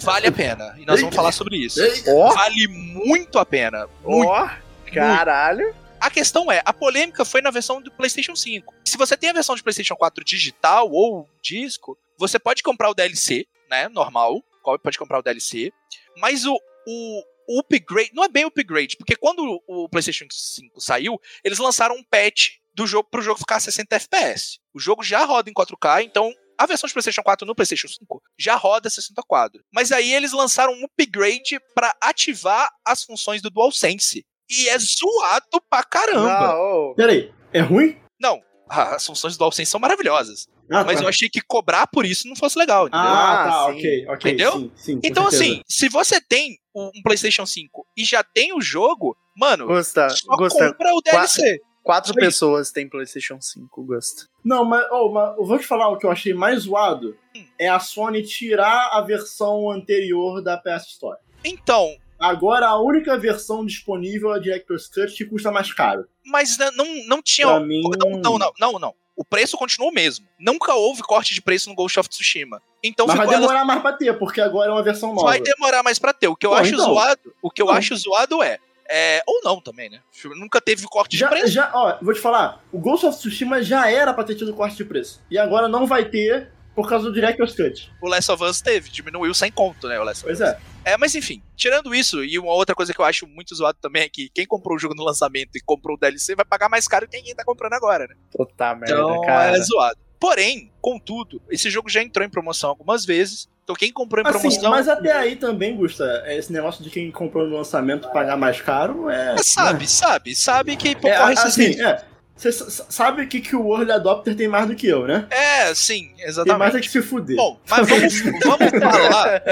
[SPEAKER 3] Vale a pena. E nós vamos falar sobre isso.
[SPEAKER 2] Ó,
[SPEAKER 3] Vale muito a pena. Muito.
[SPEAKER 2] ó, caralho.
[SPEAKER 3] A questão é, a polêmica foi na versão do PlayStation 5. Se você tem a versão de PlayStation 4 digital ou disco, você pode comprar o DLC, né? Normal. Pode comprar o DLC. Mas o, o, o upgrade. Não é bem upgrade, porque quando o PlayStation 5 saiu, eles lançaram um patch do jogo pro jogo ficar a 60 FPS. O jogo já roda em 4K, então. A versão de PlayStation 4 no PlayStation 5 já roda 60 quadros. Mas aí eles lançaram um upgrade pra ativar as funções do DualSense. E é zoado pra caramba.
[SPEAKER 2] Não, ô,
[SPEAKER 1] Peraí, é ruim?
[SPEAKER 3] Não, as funções do DualSense são maravilhosas.
[SPEAKER 1] Ah,
[SPEAKER 3] Mas
[SPEAKER 1] tá.
[SPEAKER 3] eu achei que cobrar por isso não fosse legal, entendeu?
[SPEAKER 1] Ah,
[SPEAKER 2] Ah,
[SPEAKER 1] tá,
[SPEAKER 2] sim.
[SPEAKER 1] ok, ok.
[SPEAKER 3] Entendeu?
[SPEAKER 1] Sim, sim,
[SPEAKER 3] então,
[SPEAKER 1] certeza.
[SPEAKER 3] assim, se você tem um PlayStation 5 e já tem o jogo, mano,
[SPEAKER 2] Gusta,
[SPEAKER 3] só
[SPEAKER 2] Gusta,
[SPEAKER 3] compra o DLC.
[SPEAKER 2] Quatro pessoas têm PlayStation 5, Gusta.
[SPEAKER 1] Não, mas, oh, mas eu vou te falar o que eu achei mais zoado.
[SPEAKER 3] Hum.
[SPEAKER 1] É a Sony tirar a versão anterior da PS Store.
[SPEAKER 3] Então,
[SPEAKER 1] Agora a única versão disponível é a Director's Cut que custa mais caro.
[SPEAKER 3] mas n- não, não tinha.
[SPEAKER 1] Pra mim.
[SPEAKER 3] Não, não, não, não, não. O preço continua o mesmo. Nunca houve corte de preço no Ghost of Tsushima. Então
[SPEAKER 1] Mas vai
[SPEAKER 3] ficou ela-
[SPEAKER 1] demorar mais pra ter, porque agora é uma versão nova.
[SPEAKER 3] vai demorar mais pra ter. O que eu
[SPEAKER 1] Pô,
[SPEAKER 3] acho
[SPEAKER 1] então.
[SPEAKER 3] zoado, o que eu
[SPEAKER 1] Não.
[SPEAKER 3] acho zoado é, é ou não também, né? Nunca teve corte
[SPEAKER 1] Já,
[SPEAKER 3] de preço.
[SPEAKER 1] já, ó, vou te falar, o Ghost of Tsushima já era pra ter tido corte de preço. E agora não vai ter por causa do Director's Cut.
[SPEAKER 3] O Last of Us teve, diminuiu sem conto, né? O Last of
[SPEAKER 1] Pois
[SPEAKER 3] Us.
[SPEAKER 1] é.
[SPEAKER 3] É, mas enfim, tirando isso, e uma outra coisa que eu acho muito zoado também é que quem comprou o jogo no lançamento e comprou o DLC vai pagar mais caro que quem tá comprando agora, né?
[SPEAKER 2] Puta merda,
[SPEAKER 3] Então
[SPEAKER 2] cara.
[SPEAKER 3] é zoado. Porém, contudo, esse jogo já entrou em promoção algumas vezes. Então quem comprou em
[SPEAKER 1] Assim,
[SPEAKER 3] promoção.
[SPEAKER 1] mas até aí também, Gusta, esse negócio de quem comprou no lançamento pagar mais caro é.
[SPEAKER 3] é, sabe, sabe, sabe que
[SPEAKER 1] É,
[SPEAKER 3] corre
[SPEAKER 1] assim,
[SPEAKER 3] riscos.
[SPEAKER 1] é. Você sabe que, que o Early Adopter tem mais do que eu, né?
[SPEAKER 3] É, sim,
[SPEAKER 1] Tem
[SPEAKER 3] exatamente.
[SPEAKER 1] mais é que se fuder.
[SPEAKER 3] Bom, mas vamos, vamos falar.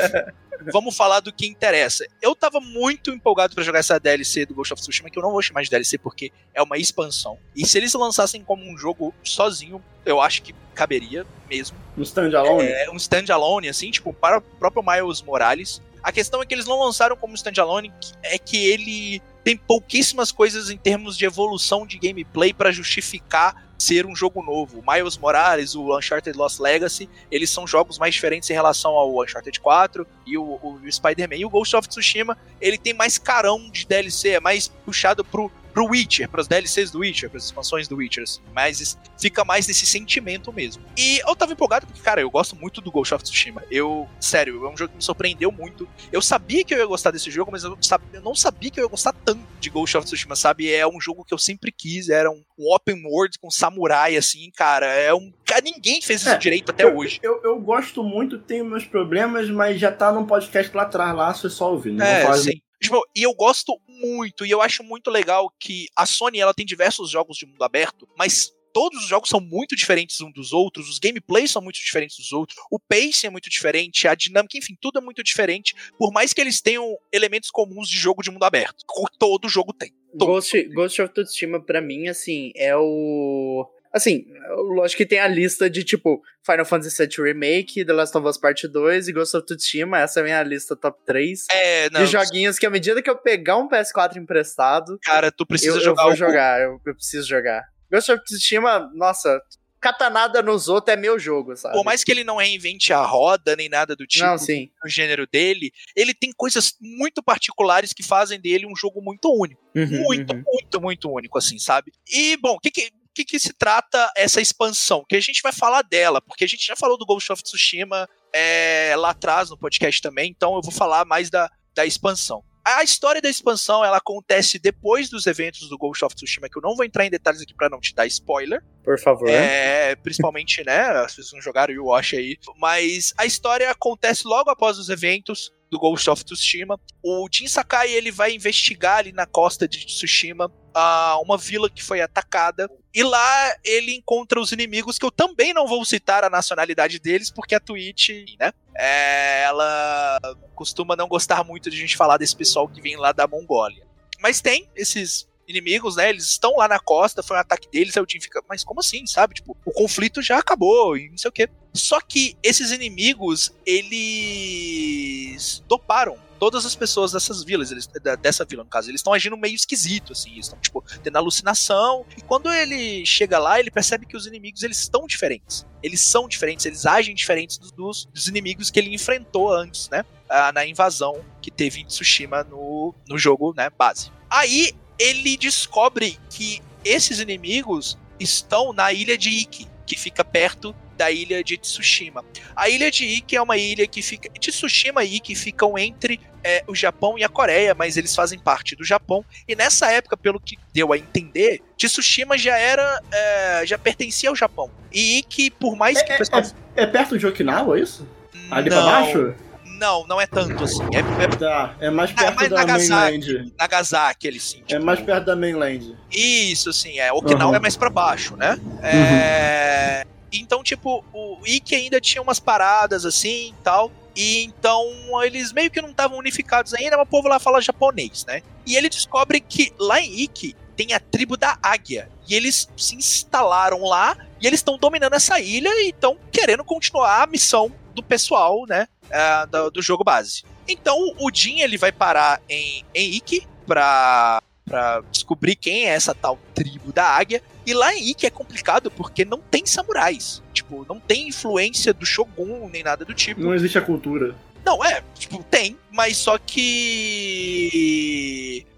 [SPEAKER 3] Vamos falar do que interessa. Eu tava muito empolgado pra jogar essa DLC do Ghost of Tsushima, que eu não vou chamar de DLC porque é uma expansão. E se eles lançassem como um jogo sozinho, eu acho que caberia mesmo.
[SPEAKER 1] No standalone.
[SPEAKER 3] É um standalone, assim, tipo, para o próprio Miles Morales. A questão é que eles não lançaram como standalone, é que ele tem pouquíssimas coisas em termos de evolução de gameplay pra justificar ser um jogo novo. O Miles Morales, o Uncharted Lost Legacy, eles são jogos mais diferentes em relação ao Uncharted 4 e o, o Spider-Man. E o Ghost of Tsushima, ele tem mais carão de DLC, é mais puxado pro, pro Witcher, pras DLCs do Witcher, pras expansões do Witcher, assim. Mas fica mais nesse sentimento mesmo. E eu tava empolgado porque, cara, eu gosto muito do Ghost of Tsushima. Eu, sério, é um jogo que me surpreendeu muito. Eu sabia que eu ia gostar desse jogo, mas eu, eu não sabia que eu ia gostar tanto de Ghost of Tsushima, sabe? É um jogo que eu sempre quis, era um, um open world com samurai, assim, cara. É um. Cara, ninguém fez isso
[SPEAKER 1] É,
[SPEAKER 3] direito até
[SPEAKER 1] eu,
[SPEAKER 3] hoje.
[SPEAKER 1] Eu, eu gosto muito, tenho meus problemas, mas já tá num podcast lá atrás, lá, você só ouvir. Não
[SPEAKER 3] É, sim. Tipo, e eu gosto muito, e eu acho muito legal que a Sony ela tem diversos jogos de mundo aberto, mas todos os jogos são muito diferentes uns dos outros, os gameplays são muito diferentes dos outros, o pacing é muito diferente, a dinâmica, enfim, tudo é muito diferente, por mais que eles tenham elementos comuns de jogo de mundo aberto. Todo jogo tem. Todo.
[SPEAKER 2] Ghost, Ghost of Tsushima, pra mim, assim, é o. Assim, lógico que tem a lista de tipo Final Fantasy VII Remake, The Last of Us Part 2 e Ghost of Tsushima. Essa é a minha lista top 3
[SPEAKER 3] É, não,
[SPEAKER 2] de joguinhos que, à medida que eu pegar um PS4 emprestado,
[SPEAKER 3] cara, tu
[SPEAKER 2] eu,
[SPEAKER 3] precisa
[SPEAKER 2] eu
[SPEAKER 3] jogar
[SPEAKER 2] vou
[SPEAKER 3] o
[SPEAKER 2] jogar. Eu, eu preciso jogar. Ghost of Tsushima, nossa, catanada nos outros é meu jogo, sabe?
[SPEAKER 3] Por mais que ele não reinvente a roda nem nada do tipo
[SPEAKER 2] Não, sim.
[SPEAKER 3] gênero dele, ele tem coisas muito particulares que fazem dele um jogo muito único.
[SPEAKER 2] Uhum,
[SPEAKER 3] muito,
[SPEAKER 2] uhum.
[SPEAKER 3] muito, muito único, assim, sabe? E, bom, o que que, que que se trata essa expansão? Que a gente vai falar dela, porque a gente já falou do Ghost of Tsushima é, lá atrás no podcast também, então eu vou falar mais da, da expansão. A história da expansão, ela acontece depois dos eventos do Ghost of Tsushima, que eu não vou entrar em detalhes aqui pra não te dar spoiler.
[SPEAKER 2] Por favor.
[SPEAKER 3] É, principalmente, né? As pessoas não jogaram o Watch aí. Mas a história acontece logo após os eventos do Ghost of Tsushima. O Jin Sakai ele vai investigar ali na costa de Tsushima ah, uma vila que foi atacada. E lá ele encontra os inimigos, que eu também não vou citar a nacionalidade deles, porque a Twitch, né? É, ela costuma não gostar muito de a gente falar desse pessoal que vem lá da Mongólia. Mas tem esses inimigos, né? Eles estão lá na costa, foi um ataque deles, aí o Jim fica, mas como assim, sabe? Tipo, o conflito já acabou e não sei o quê. Só que esses inimigos, eles doparam todas as pessoas dessas vilas, eles, dessa vila, no caso, eles estão agindo meio esquisito, assim, eles estão, tipo, tendo alucinação, e quando ele chega lá, ele percebe que os inimigos, eles estão diferentes. Eles são diferentes, eles agem diferentes dos, dos, inimigos que ele enfrentou antes, né? na invasão que teve em Tsushima no, no jogo, né, base. Aí ele descobre que esses inimigos estão na ilha de Iki, que fica perto da ilha de Tsushima. A ilha de Iki é uma ilha que fica. Tsushima e Iki ficam entre é, o Japão e a Coreia, mas eles fazem parte do Japão. E nessa época, pelo que deu a entender, Tsushima já era. é, já pertencia ao Japão. E Iki, por mais que o pessoal.
[SPEAKER 1] É perto de Okinawa, isso? Ali
[SPEAKER 3] não,
[SPEAKER 1] pra baixo?
[SPEAKER 3] Não, não é tanto assim. É, é
[SPEAKER 1] Tá, é mais
[SPEAKER 3] Ah,
[SPEAKER 1] perto
[SPEAKER 3] mas
[SPEAKER 1] da
[SPEAKER 3] Nagasaki.
[SPEAKER 1] mainland.
[SPEAKER 3] Nagasaki, ele sim.
[SPEAKER 1] É
[SPEAKER 3] tipo,
[SPEAKER 1] mais perto da mainland.
[SPEAKER 3] Isso, assim, é. Okinawa
[SPEAKER 1] Uhum.
[SPEAKER 3] é mais pra baixo, né? É, Então, tipo, o Ikki ainda tinha umas paradas assim e tal. E então eles meio que não estavam unificados ainda, mas o povo lá fala japonês, né? E ele descobre que lá em Ikki tem a tribo da águia. E eles se instalaram lá e eles estão dominando essa ilha e estão querendo continuar a missão do pessoal, né? Uh, do, do, jogo base. Então o Jin ele vai parar em, em Ikki pra, pra descobrir quem é essa tal tribo da águia. E lá em Ikki é complicado porque não tem samurais. Tipo, não tem influência do Shogun nem nada do tipo.
[SPEAKER 1] Não existe a cultura.
[SPEAKER 3] Não, é, tipo, tem, mas só que.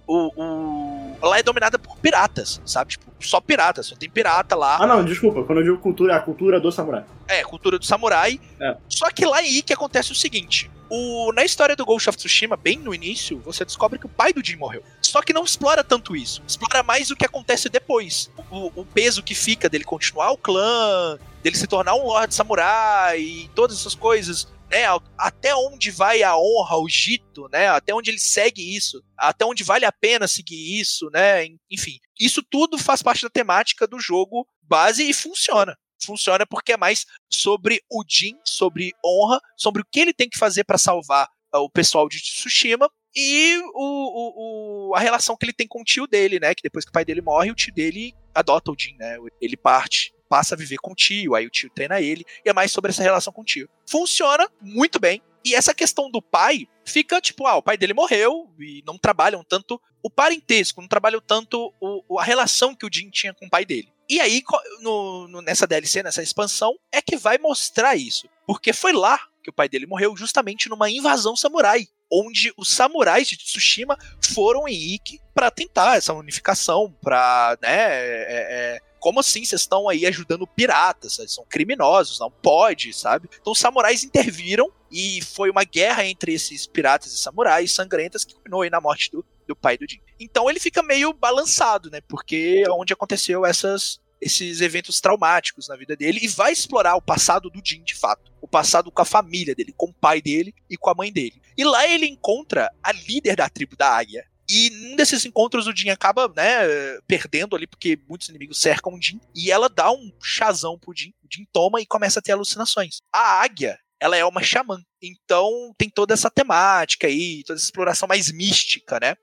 [SPEAKER 3] O, o, Lá é dominada por piratas, sabe? Tipo, só piratas, só tem pirata lá.
[SPEAKER 1] Ah, não, desculpa. Quando eu digo cultura, é a cultura do samurai.
[SPEAKER 3] É, cultura do samurai. É. Só que lá em Ikki acontece o seguinte: o, na história do Ghost of Tsushima, bem no início, você descobre que o pai do Jin morreu. Só que não explora tanto isso. Explora mais o que acontece depois. O, o peso que fica dele continuar o clã, dele se tornar um Lord Samurai e todas essas coisas. Né, até onde vai a honra, o Jito, né? Até onde ele segue isso, até onde vale a pena seguir isso, né? Enfim, isso tudo faz parte da temática do jogo base e funciona funciona porque é mais sobre o Jin, sobre honra, sobre o que ele tem que fazer para salvar uh, o pessoal de Tsushima e o, o, o, a relação que ele tem com o tio dele, né? Que depois que o pai dele morre, o tio dele adota o Jin, né? Ele parte, passa a viver com o tio, aí o tio treina ele, e é mais sobre essa relação com o tio. Funciona muito bem. E essa questão do pai fica tipo, ah, o pai dele morreu e não trabalham tanto o parentesco, não trabalham tanto o, a relação que o Jin tinha com o pai dele. E aí, no, no, nessa DLC, nessa expansão, é que vai mostrar isso. Porque foi lá que o pai dele morreu, justamente numa invasão samurai. Onde os samurais de Tsushima foram em Ikki para tentar essa unificação, pra, né, é, é, como assim vocês estão aí ajudando piratas? Vocês são criminosos, não pode, sabe? Então os samurais interviram e foi uma guerra entre esses piratas e samurais sangrentas que culminou aí na morte do, do pai do Jin. Então ele fica meio balançado, né? Porque é onde aconteceu essas esses eventos traumáticos na vida dele e vai explorar o passado do Jin de fato, o passado com a família dele, com o pai dele e com a mãe dele. E lá ele encontra a líder da tribo da Águia. E num desses encontros o Jin acaba, né, perdendo ali porque muitos inimigos cercam o Jin e ela dá um chazão pro Jin. O Jin toma e começa a ter alucinações. A águia, ela é uma xamã. Então tem toda essa temática aí, toda essa exploração mais mística, né?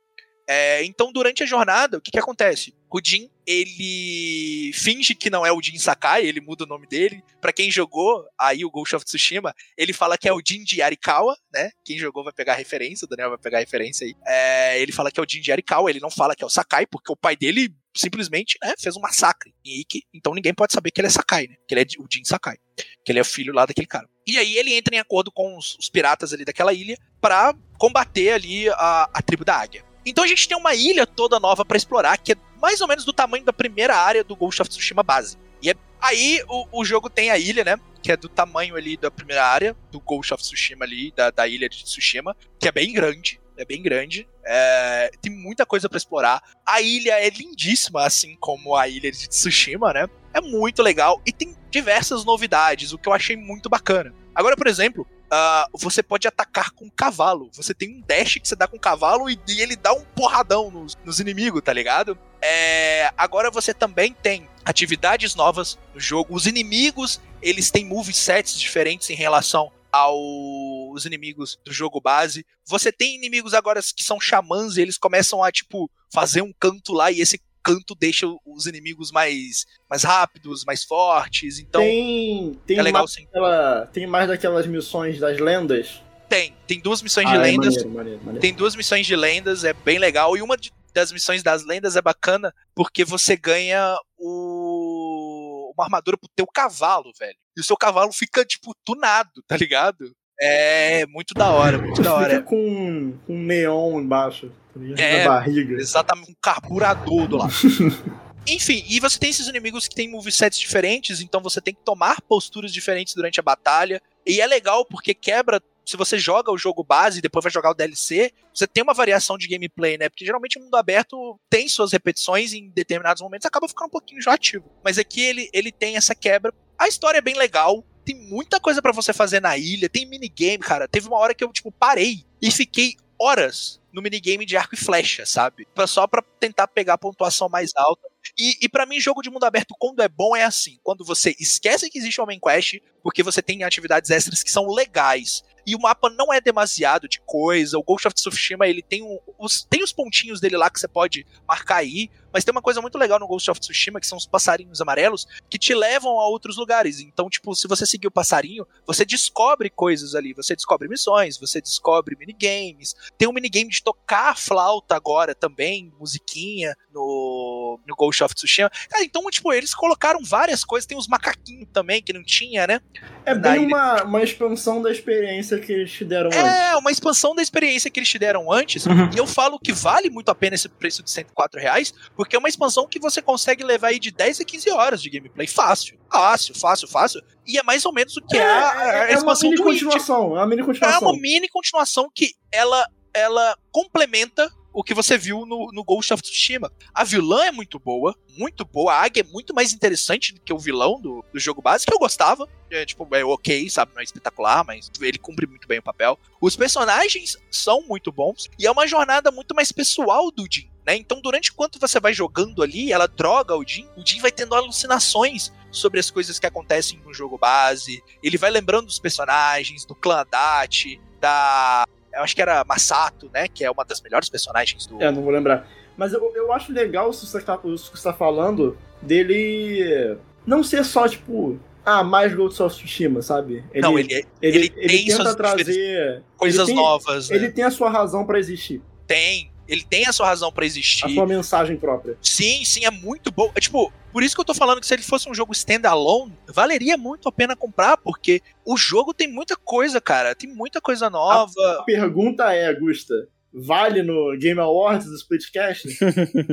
[SPEAKER 3] É, então, durante a jornada, o que, que acontece? O Jin, ele finge que não é o Jin Sakai, ele muda o nome dele. Para quem jogou aí o Ghost of Tsushima, ele fala que é o Jin de Arikawa, né? Quem jogou vai pegar a referência, o Daniel vai pegar a referência aí. É, ele fala que é o Jin de Arikawa, ele não fala que é o Sakai, porque o pai dele simplesmente né, fez um massacre em Ikki, então ninguém pode saber que ele é Sakai, né? Que ele é o Jin Sakai, que ele é o filho lá daquele cara. E aí ele entra em acordo com os, os piratas ali daquela ilha para combater ali a, a tribo da Águia. Então a gente tem uma ilha toda nova para explorar, que é mais ou menos do tamanho da primeira área do Ghost of Tsushima base. E é, aí o, o jogo tem a ilha, né? Que é do tamanho ali da primeira área, do Ghost of Tsushima ali, da, da ilha de Tsushima, que é bem grande. É bem grande. É, tem muita coisa para explorar. A ilha é lindíssima, assim como a ilha de Tsushima, né? É muito legal e tem diversas novidades, o que eu achei muito bacana. Agora, por exemplo, uh, você pode atacar com cavalo. Você tem um dash que você dá com cavalo e, e ele dá um porradão nos, nos inimigos, tá ligado? É, agora você também tem atividades novas no jogo. Os inimigos, eles têm movesets diferentes em relação aos inimigos do jogo base. Você tem inimigos agora que são xamãs e eles começam a, tipo, fazer um canto lá e esse canto deixa os inimigos mais, mais rápidos, mais fortes. Então,
[SPEAKER 1] tem, tem é legal sim. Daquela, tem mais daquelas missões das lendas?
[SPEAKER 3] Tem, tem duas missões ah, de é lendas. Maneiro, maneiro, maneiro. Tem duas missões de lendas, é bem legal. E uma das missões das lendas é bacana porque você ganha o uma armadura pro teu cavalo, velho. E o seu cavalo fica, tipo, tunado, tá ligado? É muito da hora, muito da hora.
[SPEAKER 1] Fica com, com neon embaixo, tá é, na barriga.
[SPEAKER 3] Exatamente, um carburador do lado. Enfim, e você tem esses inimigos que têm movesets diferentes, então você tem que tomar posturas diferentes durante a batalha. E é legal porque quebra. Se você joga o jogo base e depois vai jogar o DLC, você tem uma variação de gameplay, né? Porque geralmente o mundo aberto tem suas repetições e em determinados momentos acaba ficando um pouquinho enjoativo. Mas aqui ele, ele tem essa quebra. A história é bem legal, tem muita coisa para você fazer na ilha, tem minigame, cara. Teve uma hora que eu, tipo, parei e fiquei horas no minigame de arco e flecha, sabe? Só pra tentar pegar a pontuação mais alta. E, e para mim, jogo de mundo aberto, quando é bom, é assim. Quando você esquece que existe uma main quest, porque você tem atividades extras que são legais. E o mapa não é demasiado de coisa. O Ghost of Tsushima, ele tem, um- os, tem os pontinhos dele lá que você pode marcar aí. Mas tem uma coisa muito legal no Ghost of Tsushima, que são os passarinhos amarelos, que te levam a outros lugares. Então, tipo, se você seguir o passarinho, você descobre coisas ali. Você descobre missões, você descobre minigames. Tem um minigame de tocar a flauta agora também, musiquinha, no, no Ghost of Tsushima. Cara, então, tipo, eles colocaram várias coisas. Tem os macaquinhos também, que não tinha, né?
[SPEAKER 1] É
[SPEAKER 3] Na
[SPEAKER 1] bem
[SPEAKER 3] ilha.
[SPEAKER 1] uma, uma expansão da experiência que eles te deram antes.
[SPEAKER 3] É, uma expansão da experiência que eles te deram antes.
[SPEAKER 1] Uhum.
[SPEAKER 3] E eu falo que vale muito a pena esse preço de 104 reais, porque é uma expansão que você consegue levar aí de 10 a 15 horas de gameplay fácil. Fácil, fácil, fácil. E é mais ou menos o que é, a, a
[SPEAKER 1] é uma
[SPEAKER 3] expansão
[SPEAKER 1] mini
[SPEAKER 3] do Witch.
[SPEAKER 1] continuação. É uma mini
[SPEAKER 3] É
[SPEAKER 1] continuação.
[SPEAKER 3] uma mini continuação que ela, ela complementa o que você viu no, no Ghost of Tsushima. A vilã é muito boa, muito boa. A águia é muito mais interessante do que o vilão do, do jogo base, que eu gostava. É, tipo, é ok, sabe? Não é espetacular, mas ele cumpre muito bem o papel. Os personagens são muito bons e é uma jornada muito mais pessoal do Jin. Né? Então, durante enquanto você vai jogando ali, ela droga o Jin, o Jin vai tendo alucinações sobre as coisas que acontecem no jogo base. Ele vai lembrando dos personagens, do clã Dati, da. Eu acho que era Masato, né? Que é uma das melhores personagens do.
[SPEAKER 1] É, não vou lembrar. Mas eu, eu acho legal isso que você tá, isso que você tá falando dele não ser só, tipo, ah, mais Ghost of Tsushima, sabe? Ele,
[SPEAKER 3] Não, ele, é-
[SPEAKER 1] ele,
[SPEAKER 3] ele
[SPEAKER 1] ele
[SPEAKER 3] tem
[SPEAKER 1] tenta trazer
[SPEAKER 3] coisas
[SPEAKER 1] ele tem,
[SPEAKER 3] novas, né?
[SPEAKER 1] Ele tem a sua razão pra existir,
[SPEAKER 3] Tem. Ele tem a sua razão pra
[SPEAKER 1] a
[SPEAKER 3] existir.
[SPEAKER 1] sua mensagem própria.
[SPEAKER 3] Sim, sim, é muito bom. É, tipo, por isso que eu tô falando que se ele fosse um jogo standalone, valeria muito a pena comprar, porque o jogo tem muita coisa, cara. Tem muita coisa nova.
[SPEAKER 1] A pergunta é, Gusta, vale no Game Awards do Splitcast?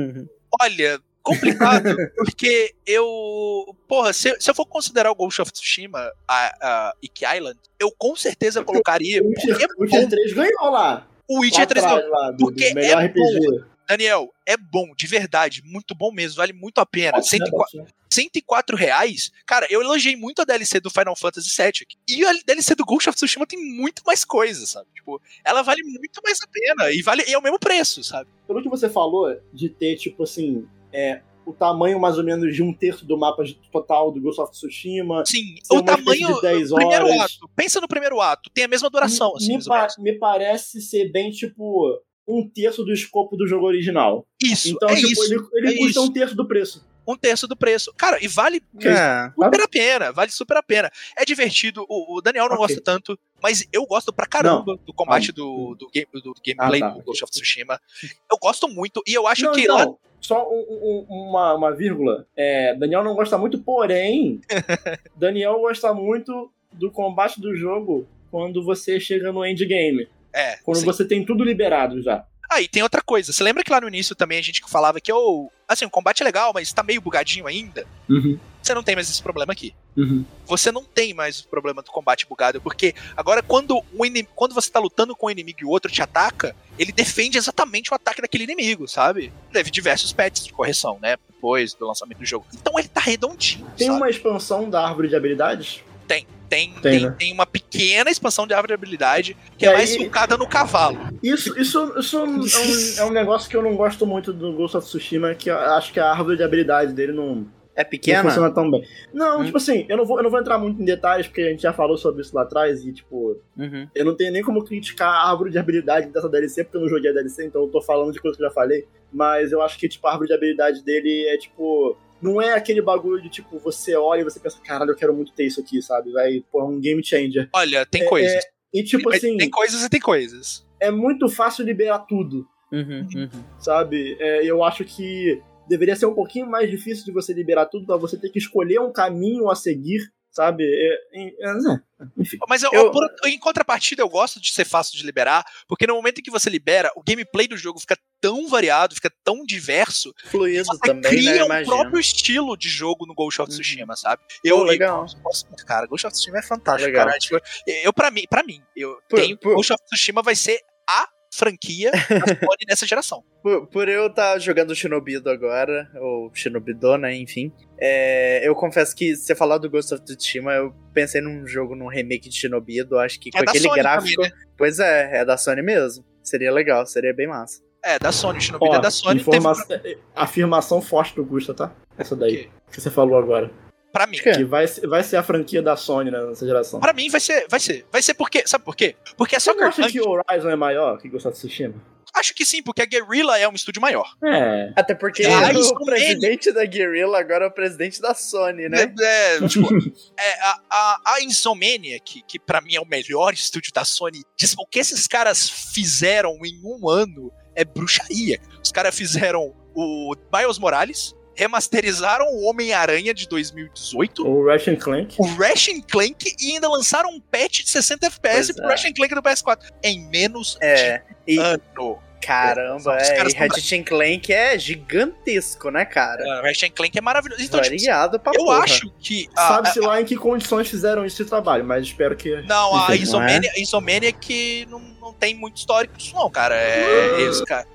[SPEAKER 3] Olha, complicado, porque eu. Porra, se, se eu for considerar o Ghost of Tsushima a, a Iki Island, eu com certeza colocaria.
[SPEAKER 1] O Witcher,
[SPEAKER 3] é
[SPEAKER 1] o Witcher
[SPEAKER 3] bom.
[SPEAKER 1] 3 ganhou lá.
[SPEAKER 3] O Witcher
[SPEAKER 1] lá
[SPEAKER 3] 3
[SPEAKER 1] atrás, lá, do,
[SPEAKER 3] porque é
[SPEAKER 1] RPG.
[SPEAKER 3] Daniel, é bom, de verdade, muito bom mesmo, vale muito a pena.
[SPEAKER 1] Ser,
[SPEAKER 3] 104,
[SPEAKER 1] pode ser.
[SPEAKER 3] 104 reais, cara, eu elogiei muito a DLC do Final Fantasy VII aqui. E a DLC do Ghost of Tsushima tem muito mais coisa, sabe? Tipo, ela vale muito mais a pena e vale e é o mesmo preço, sabe?
[SPEAKER 1] Pelo que você falou, de ter, tipo assim, é, o tamanho mais ou menos de um terço do mapa total do Ghost of Tsushima.
[SPEAKER 3] Sim, o tamanho
[SPEAKER 1] de 10
[SPEAKER 3] do primeiro
[SPEAKER 1] horas.
[SPEAKER 3] ato. Pensa no primeiro ato, tem a mesma duração, assim,
[SPEAKER 1] me,
[SPEAKER 3] mais ou
[SPEAKER 1] pa- me parece ser bem, tipo, um terço do escopo do jogo original.
[SPEAKER 3] Isso,
[SPEAKER 1] Então,
[SPEAKER 3] é
[SPEAKER 1] tipo,
[SPEAKER 3] isso.
[SPEAKER 1] ele, ele
[SPEAKER 3] é
[SPEAKER 1] custa
[SPEAKER 3] isso.
[SPEAKER 1] um terço do preço.
[SPEAKER 3] Um terço do preço. Cara, e vale
[SPEAKER 2] É.
[SPEAKER 3] super a pena, vale super a pena. É divertido, o, o Daniel não
[SPEAKER 1] Ok.
[SPEAKER 3] gosta tanto, mas eu gosto pra caramba do combate do, do, game, do gameplay
[SPEAKER 1] Ah, tá.
[SPEAKER 3] do Ghost of Tsushima. Eu gosto muito, e eu acho
[SPEAKER 1] Não,
[SPEAKER 3] que
[SPEAKER 1] então,
[SPEAKER 3] lá
[SPEAKER 1] só um- um- uma, uma vírgula. É, Daniel não gosta muito, porém, Daniel gosta muito do combate do jogo quando você chega no endgame.
[SPEAKER 3] É.
[SPEAKER 1] Quando
[SPEAKER 3] sim.
[SPEAKER 1] você tem tudo liberado já.
[SPEAKER 3] Ah, e tem outra coisa. Você lembra que lá no início também a gente falava que oh, assim, o combate é legal, mas tá meio bugadinho ainda?
[SPEAKER 1] Uhum,
[SPEAKER 3] Você não tem mais esse problema aqui.
[SPEAKER 1] uhum.
[SPEAKER 3] Você não tem mais o problema do combate bugado, porque agora quando, o inim- quando você tá lutando com um inimigo e o outro te ataca, ele defende exatamente o ataque daquele inimigo, sabe? Teve diversos patches de correção, né? Depois do lançamento do jogo. Então ele tá redondinho.
[SPEAKER 1] Tem
[SPEAKER 3] sabe?
[SPEAKER 1] uma expansão da árvore de habilidades?
[SPEAKER 3] Tem, tem,
[SPEAKER 1] Tem,
[SPEAKER 3] tem,
[SPEAKER 1] né?
[SPEAKER 3] tem uma pequena expansão de árvore de habilidade que
[SPEAKER 1] E
[SPEAKER 3] é mais focada no cavalo.
[SPEAKER 1] Isso, isso, isso é, um, é um negócio que eu não gosto muito do Ghost of Tsushima, que eu acho que a árvore de habilidade dele não,
[SPEAKER 2] É
[SPEAKER 1] não
[SPEAKER 2] pequena?
[SPEAKER 1] funciona tão bem. Não,
[SPEAKER 2] Hum.
[SPEAKER 1] tipo assim, eu não, vou, eu não vou entrar muito em detalhes, porque a gente já falou sobre isso lá atrás, e tipo,
[SPEAKER 2] Uhum.
[SPEAKER 1] eu não tenho nem como criticar a árvore de habilidade dessa DLC, porque eu não joguei a DLC, então eu tô falando de coisas que eu já falei. Mas eu acho que, tipo, a árvore de habilidade dele é, tipo... Não é aquele bagulho de, tipo, você olha e você pensa, caralho, eu quero muito ter isso aqui, sabe? Vai, pô, é um game changer.
[SPEAKER 3] Olha, tem
[SPEAKER 1] É,
[SPEAKER 3] coisas.
[SPEAKER 1] E, tipo assim,
[SPEAKER 3] Tem coisas e tem coisas.
[SPEAKER 1] é muito fácil liberar tudo,
[SPEAKER 2] Uhum, uhum.
[SPEAKER 1] sabe? É, eu acho que deveria ser um pouquinho mais difícil de você liberar tudo, pra você ter que escolher um caminho a seguir, sabe? É, é, enfim.
[SPEAKER 3] Mas eu,
[SPEAKER 2] Eu-
[SPEAKER 3] por- em contrapartida, eu gosto de ser fácil de liberar, porque no momento em que você libera, o gameplay do jogo fica tão variado, fica tão diverso,
[SPEAKER 2] Fluido
[SPEAKER 3] você
[SPEAKER 2] também, né?
[SPEAKER 3] cria um
[SPEAKER 2] imagino.
[SPEAKER 3] próprio estilo de jogo no Ghost of
[SPEAKER 2] Uhum.
[SPEAKER 3] Tsushima, sabe?
[SPEAKER 2] Pô,
[SPEAKER 3] Eu,
[SPEAKER 2] legal.
[SPEAKER 3] eu gosto muito, cara. Ghost of Tsushima é fantástico,
[SPEAKER 2] Legal.
[SPEAKER 3] cara. Tipo, eu, pra mim, pra mim, eu
[SPEAKER 2] Pô,
[SPEAKER 3] tenho.
[SPEAKER 2] pô.
[SPEAKER 3] Ghost of Tsushima vai ser a franquia da Sony nessa geração.
[SPEAKER 2] Por, por eu estar jogando Shinobido agora, ou Shinobido, né, enfim, é, eu confesso que se você falar do Ghost of Tsushima, eu pensei num jogo, num remake de Shinobido, acho que com
[SPEAKER 3] É da
[SPEAKER 2] aquele
[SPEAKER 3] Sony
[SPEAKER 2] gráfico...
[SPEAKER 3] também,
[SPEAKER 2] Pois é, é da Sony mesmo. Seria legal, seria bem massa.
[SPEAKER 3] É, da Sony, Shinobi é da Sony.
[SPEAKER 1] Informa teve... Afirmação forte do Gusta, tá? Essa daí. Que você falou agora.
[SPEAKER 3] Pra mim.
[SPEAKER 1] Que vai, vai ser a franquia da Sony né, nessa geração.
[SPEAKER 3] Pra mim vai ser, vai ser. Vai ser porque. Sabe por quê? Porque a
[SPEAKER 1] Você acha que o Horizon é maior que Ghost of Tsushima?
[SPEAKER 3] Acho que sim, porque a Guerrilla é um estúdio maior.
[SPEAKER 1] É.
[SPEAKER 2] Até porque
[SPEAKER 3] Ah,
[SPEAKER 2] o presidente da Guerrilla agora é o presidente da Sony, né?
[SPEAKER 3] É, é, tipo, é, a, a, a que, que pra mim é o melhor estúdio da Sony, diz, o que esses caras fizeram em um ano é bruxaria. Os caras fizeram o Miles Morales, remasterizaram o Homem-Aranha de 2018,
[SPEAKER 1] O Ratchet Clank.
[SPEAKER 3] o Ratchet Clank e ainda lançaram um patch de 60 FPS
[SPEAKER 2] Pois
[SPEAKER 3] pro
[SPEAKER 2] é.
[SPEAKER 3] Ratchet Clank do PS4 em menos
[SPEAKER 2] É.
[SPEAKER 3] de
[SPEAKER 2] E,
[SPEAKER 3] ano.
[SPEAKER 2] caramba, é.
[SPEAKER 3] caras
[SPEAKER 2] E Ratchet Clank é gigantesco, né, cara?
[SPEAKER 3] Uh, Ratchet Clank é maravilhoso. Então, tipo,
[SPEAKER 2] Variado pra
[SPEAKER 3] eu
[SPEAKER 2] porra.
[SPEAKER 3] acho que
[SPEAKER 1] Sabe-se lá em que condições fizeram esse trabalho, mas espero que.
[SPEAKER 3] Não, a
[SPEAKER 1] Enfim,
[SPEAKER 3] Insomania, a Insomania que não, não tem muito histórico disso, não, cara. É eles, cara.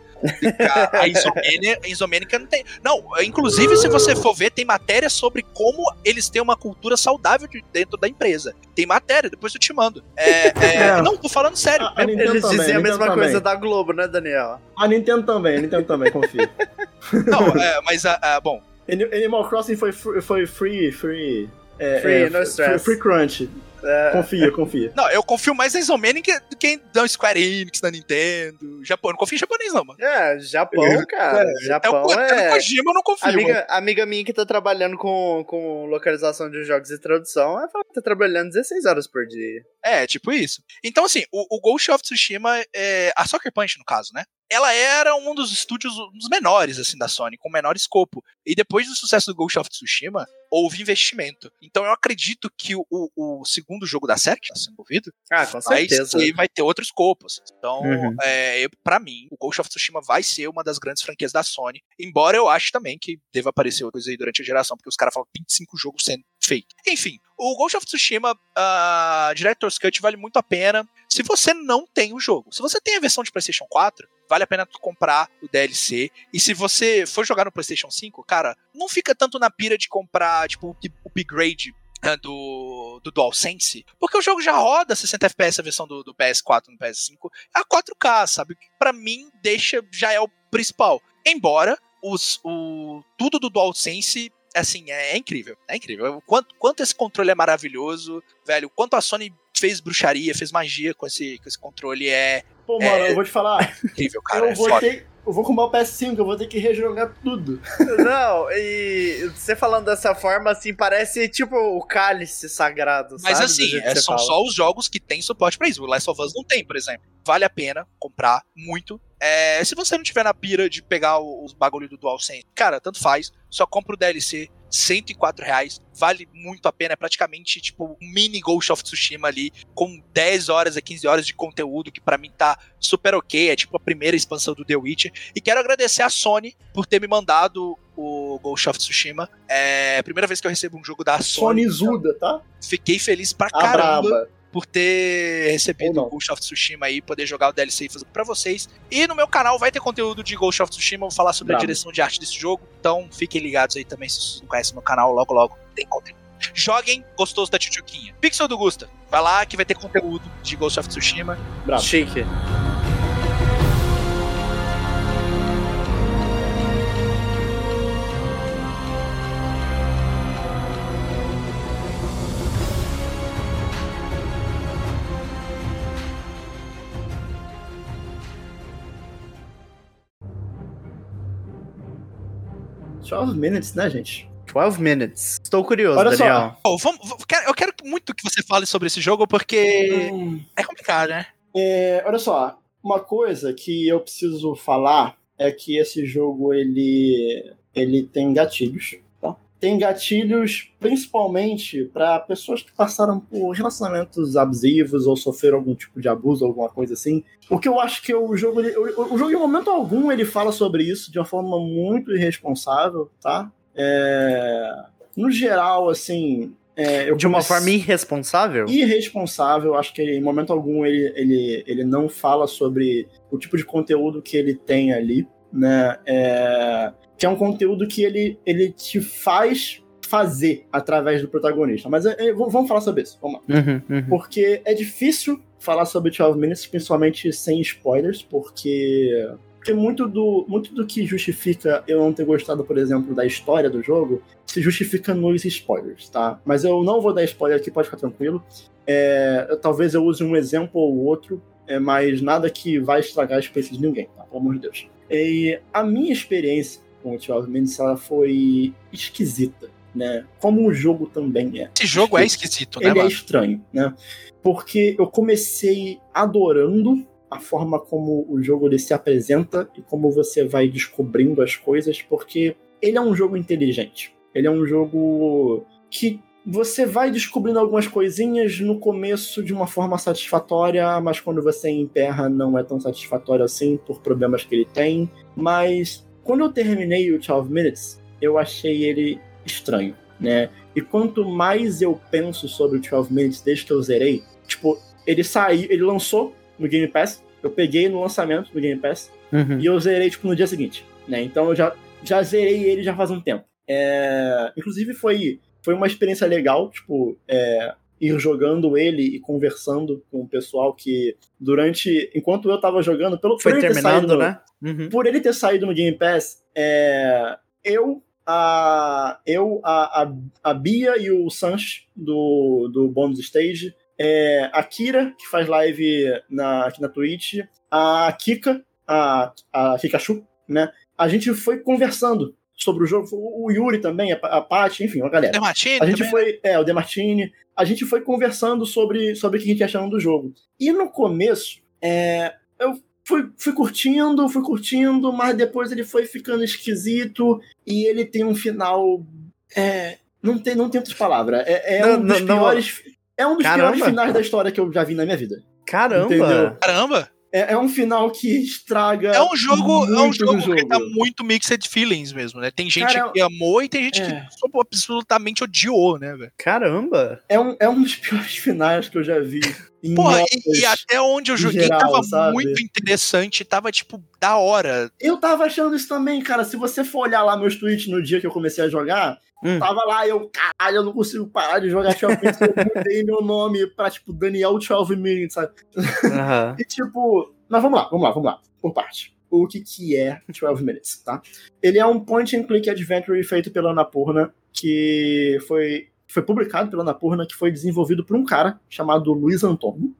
[SPEAKER 3] A- A Insomania, a Insomania que não tem. Não, inclusive, se você for ver, tem matéria sobre como eles têm uma cultura saudável de- dentro da empresa. Tem matéria, depois eu te mando. É, é,
[SPEAKER 1] É.
[SPEAKER 3] Não, tô falando sério.
[SPEAKER 1] A, a Nintendo
[SPEAKER 2] Eles
[SPEAKER 1] também,
[SPEAKER 2] dizem a
[SPEAKER 1] Nintendo
[SPEAKER 2] mesma
[SPEAKER 1] também.
[SPEAKER 2] coisa da Globo, né, Daniel?
[SPEAKER 1] A Nintendo também, a Nintendo também, confia.
[SPEAKER 3] Não, é, mas, ah, ah, bom,
[SPEAKER 1] Ani- Animal Crossing foi, free- foi free, free. é,
[SPEAKER 2] Free,
[SPEAKER 1] é,
[SPEAKER 2] no
[SPEAKER 1] free,
[SPEAKER 2] stress.
[SPEAKER 1] free crunch.
[SPEAKER 2] É,
[SPEAKER 1] Confia, confia.
[SPEAKER 3] não, eu confio mais na Insomnia que- do que na Square Enix, na Nintendo. Japão, eu não confio em japonês, não, mano.
[SPEAKER 2] é, Japão, cara.
[SPEAKER 3] É o
[SPEAKER 2] Japão é.
[SPEAKER 3] no Kojima eu não confio.
[SPEAKER 2] Amiga, amiga minha que tá trabalhando com, com localização de jogos e tradução, ela fala que tá trabalhando 16 horas por dia.
[SPEAKER 3] É, tipo isso. Então, assim, o, o Ghost of Tsushima, é, a Soccer Punch, no caso, né? Ela era um dos estúdios, um dos menores, assim, da Sony, com menor escopo. E depois do sucesso do Ghost of Tsushima, houve investimento. Então eu acredito que o, o, segundo jogo da série, que está sendo envolvido,
[SPEAKER 2] Ah, com
[SPEAKER 3] vai,
[SPEAKER 2] certeza.
[SPEAKER 3] vai ter outros escopos. Então,
[SPEAKER 2] Uhum.
[SPEAKER 3] é, pra mim, o Ghost of Tsushima vai ser uma das grandes franquias da Sony. Embora eu ache também que deva aparecer outra coisa aí durante a geração, porque os caras falam 25 jogos sendo feitos. Enfim, o Ghost of Tsushima uh, Director's Cut vale muito a pena se você não tem o jogo. Se você tem a versão de PlayStation 4, vale a pena tu comprar o DLC. E se você for jogar no PlayStation 5, cara, não fica tanto na pira de comprar, tipo, o up- upgrade ah, do, do DualSense, porque o jogo já roda 60 FPS a versão do, do PS4 no PS5 a 4K, sabe? Pra mim deixa já é o principal. Embora os, o tudo do DualSense assim, é, é incrível, é incrível. O quanto, quanto esse controle é maravilhoso, velho, o quanto a Sony fez bruxaria, fez magia com esse, com esse controle é
[SPEAKER 1] Pô, mano, eu vou te falar.
[SPEAKER 3] incrível, cara.
[SPEAKER 1] eu
[SPEAKER 3] é
[SPEAKER 1] vou
[SPEAKER 3] foda.
[SPEAKER 1] ter. Eu vou comprar o PS5, eu vou ter que rejogar tudo.
[SPEAKER 2] Não, e você falando dessa forma, assim, parece tipo o cálice sagrado,
[SPEAKER 3] Mas
[SPEAKER 2] sabe?
[SPEAKER 3] Assim, é, são
[SPEAKER 2] fala.
[SPEAKER 3] só os jogos que tem suporte pra isso. O Last of Us não tem, por exemplo. Vale a pena comprar muito. É, se você não tiver na pira de pegar os bagulho do DualSense, cara, tanto faz. Só compra o DLC, 104 reais. Vale muito a pena. É praticamente tipo um mini Ghost of Tsushima ali, com 10 horas a 15 horas de conteúdo, que pra mim tá super ok. É tipo a primeira expansão do The Witcher. E quero agradecer a Sony por ter me mandado o Ghost of Tsushima. É a primeira vez que eu recebo um jogo da Sony.
[SPEAKER 1] Sony Zuda, tá?
[SPEAKER 3] Fiquei feliz pra
[SPEAKER 1] A
[SPEAKER 3] caramba
[SPEAKER 1] braba.
[SPEAKER 3] Por ter recebido o. Ghost of Tsushima aí, poder jogar o DLC e fazer pra vocês. E no meu canal vai ter conteúdo de Ghost of Tsushima, eu vou falar sobre a
[SPEAKER 1] Brabo.
[SPEAKER 3] direção de arte desse jogo. Então fiquem ligados aí também, se vocês não conhecem meu canal, logo logo tem conteúdo. Joguem gostoso da Tchutchuquinha. Pixel do Gusta, vai lá que vai ter conteúdo de Ghost of Tsushima.
[SPEAKER 1] Brabo.
[SPEAKER 2] Chique.
[SPEAKER 1] Twelve minutes, né, gente?
[SPEAKER 2] 12 minutes. Estou curioso,
[SPEAKER 1] Olha só.
[SPEAKER 2] Daniel.
[SPEAKER 3] Oh, vamos, eu quero muito que você fale sobre esse jogo, porque
[SPEAKER 1] Hum,
[SPEAKER 3] é complicado, né?
[SPEAKER 1] é, olha só, uma coisa que eu preciso falar é que esse jogo ele, ele tem gatilhos. Tem gatilhos principalmente para pessoas que passaram por relacionamentos abusivos ou sofreram algum tipo de abuso, alguma coisa assim. Porque eu acho que o jogo, o, o jogo em momento algum ele fala sobre isso de uma forma muito irresponsável, tá? É, no geral, assim, é,
[SPEAKER 2] De uma
[SPEAKER 1] comecei-
[SPEAKER 2] forma irresponsável?
[SPEAKER 1] irresponsável. Acho que em momento algum ele, ele, ele não fala sobre o tipo de conteúdo que ele tem ali, né? É, que é um conteúdo que ele, ele te faz fazer através do protagonista. Mas é, é, vamos falar sobre isso. Vamos lá.
[SPEAKER 2] Uhum, uhum.
[SPEAKER 1] Porque é difícil falar sobre 12 Minutes, principalmente sem spoilers, porque, porque muito, do, muito do que justifica eu não ter gostado, por exemplo, da história do jogo, se justifica nos spoilers, tá? Mas eu não vou dar spoiler aqui, pode ficar tranquilo. É, talvez eu use um exemplo ou outro, é, mas nada que vai estragar a experiência de ninguém, tá? Pelo amor de Deus. E a minha experiência com o 12 Minutes ela foi esquisita. Né? Como o jogo também é.
[SPEAKER 3] Esse jogo é esquisito, né,
[SPEAKER 1] Ele é estranho, né? Porque eu comecei adorando a forma como o jogo ele se apresenta e como você vai descobrindo as coisas, porque ele é um jogo inteligente. Ele é um jogo que você vai descobrindo algumas coisinhas no começo de uma forma satisfatória, mas quando você emperra não é tão satisfatório assim por problemas que ele tem. Mas quando eu terminei o 12 Minutes, eu achei ele estranho, né? E quanto mais eu penso sobre o 12 Minutes desde que eu zerei, tipo, ele saiu, ele lançou no Game Pass, eu peguei no lançamento do Game Pass
[SPEAKER 2] Uhum.
[SPEAKER 1] e eu zerei tipo no dia seguinte, né? Então eu já, já zerei ele já faz um tempo. É, inclusive foi foi uma experiência legal, tipo, é, ir jogando ele e conversando com o pessoal que durante enquanto eu tava jogando pelo
[SPEAKER 2] Foi terminando,
[SPEAKER 1] saído-
[SPEAKER 2] né? Uhum.
[SPEAKER 1] por ele ter saído no Game Pass, é, eu, a, eu a, a, a Bia e o Sanches do, do Bonus Stage, é, a Kira, que faz live na, aqui na Twitch, a Kika, a, a Kikachu, né? A gente foi conversando sobre o jogo, o Yuri também, a, a Paty, enfim, uma galera.
[SPEAKER 3] Demartini
[SPEAKER 1] A gente
[SPEAKER 3] também,
[SPEAKER 1] foi, é, o Demartini, a gente foi conversando sobre, sobre o que a gente achando do jogo. E no começo, é, eu fui, fui curtindo, fui curtindo, mas depois ele foi ficando esquisito e ele tem um final. É, não, tem, não tem outras palavras. É, é
[SPEAKER 2] Não,
[SPEAKER 1] um dos
[SPEAKER 2] não, não.
[SPEAKER 1] piores. É um dos
[SPEAKER 2] Caramba.
[SPEAKER 1] piores finais da história que eu já vi na minha vida.
[SPEAKER 2] Caramba!
[SPEAKER 1] Entendeu?
[SPEAKER 3] Caramba!
[SPEAKER 1] É, é um final que estraga.
[SPEAKER 3] É um jogo, é um
[SPEAKER 1] muito do
[SPEAKER 3] jogo que
[SPEAKER 1] jogo.
[SPEAKER 3] tá muito mixed feelings mesmo, né? Tem gente
[SPEAKER 1] Cara,
[SPEAKER 3] que amou e tem gente
[SPEAKER 1] é.
[SPEAKER 3] que absolutamente odiou, né, velho?
[SPEAKER 2] Caramba!
[SPEAKER 1] É um, é um dos piores finais que eu já vi. Em
[SPEAKER 3] Porra, e, e até onde eu joguei
[SPEAKER 1] geral,
[SPEAKER 3] tava
[SPEAKER 1] sabe?
[SPEAKER 3] muito interessante, tava, tipo, da hora.
[SPEAKER 1] Eu tava achando isso também, cara. Se você for olhar lá meus tweets no dia que eu comecei a jogar,
[SPEAKER 2] Hum.
[SPEAKER 1] tava lá, eu, caralho, eu não consigo parar de jogar 12 Minutes. Eu mudei meu nome pra, tipo, Daniel 12 Minutes, sabe?
[SPEAKER 2] Aham.
[SPEAKER 1] E, tipo, mas vamos lá, vamos lá, vamos lá, por parte. O que que é 12 Minutes, tá? Ele é um point and click adventure feito pela Annapurna, que foi, foi publicado pela Annapurna, que foi desenvolvido por um cara chamado Luiz Antônio.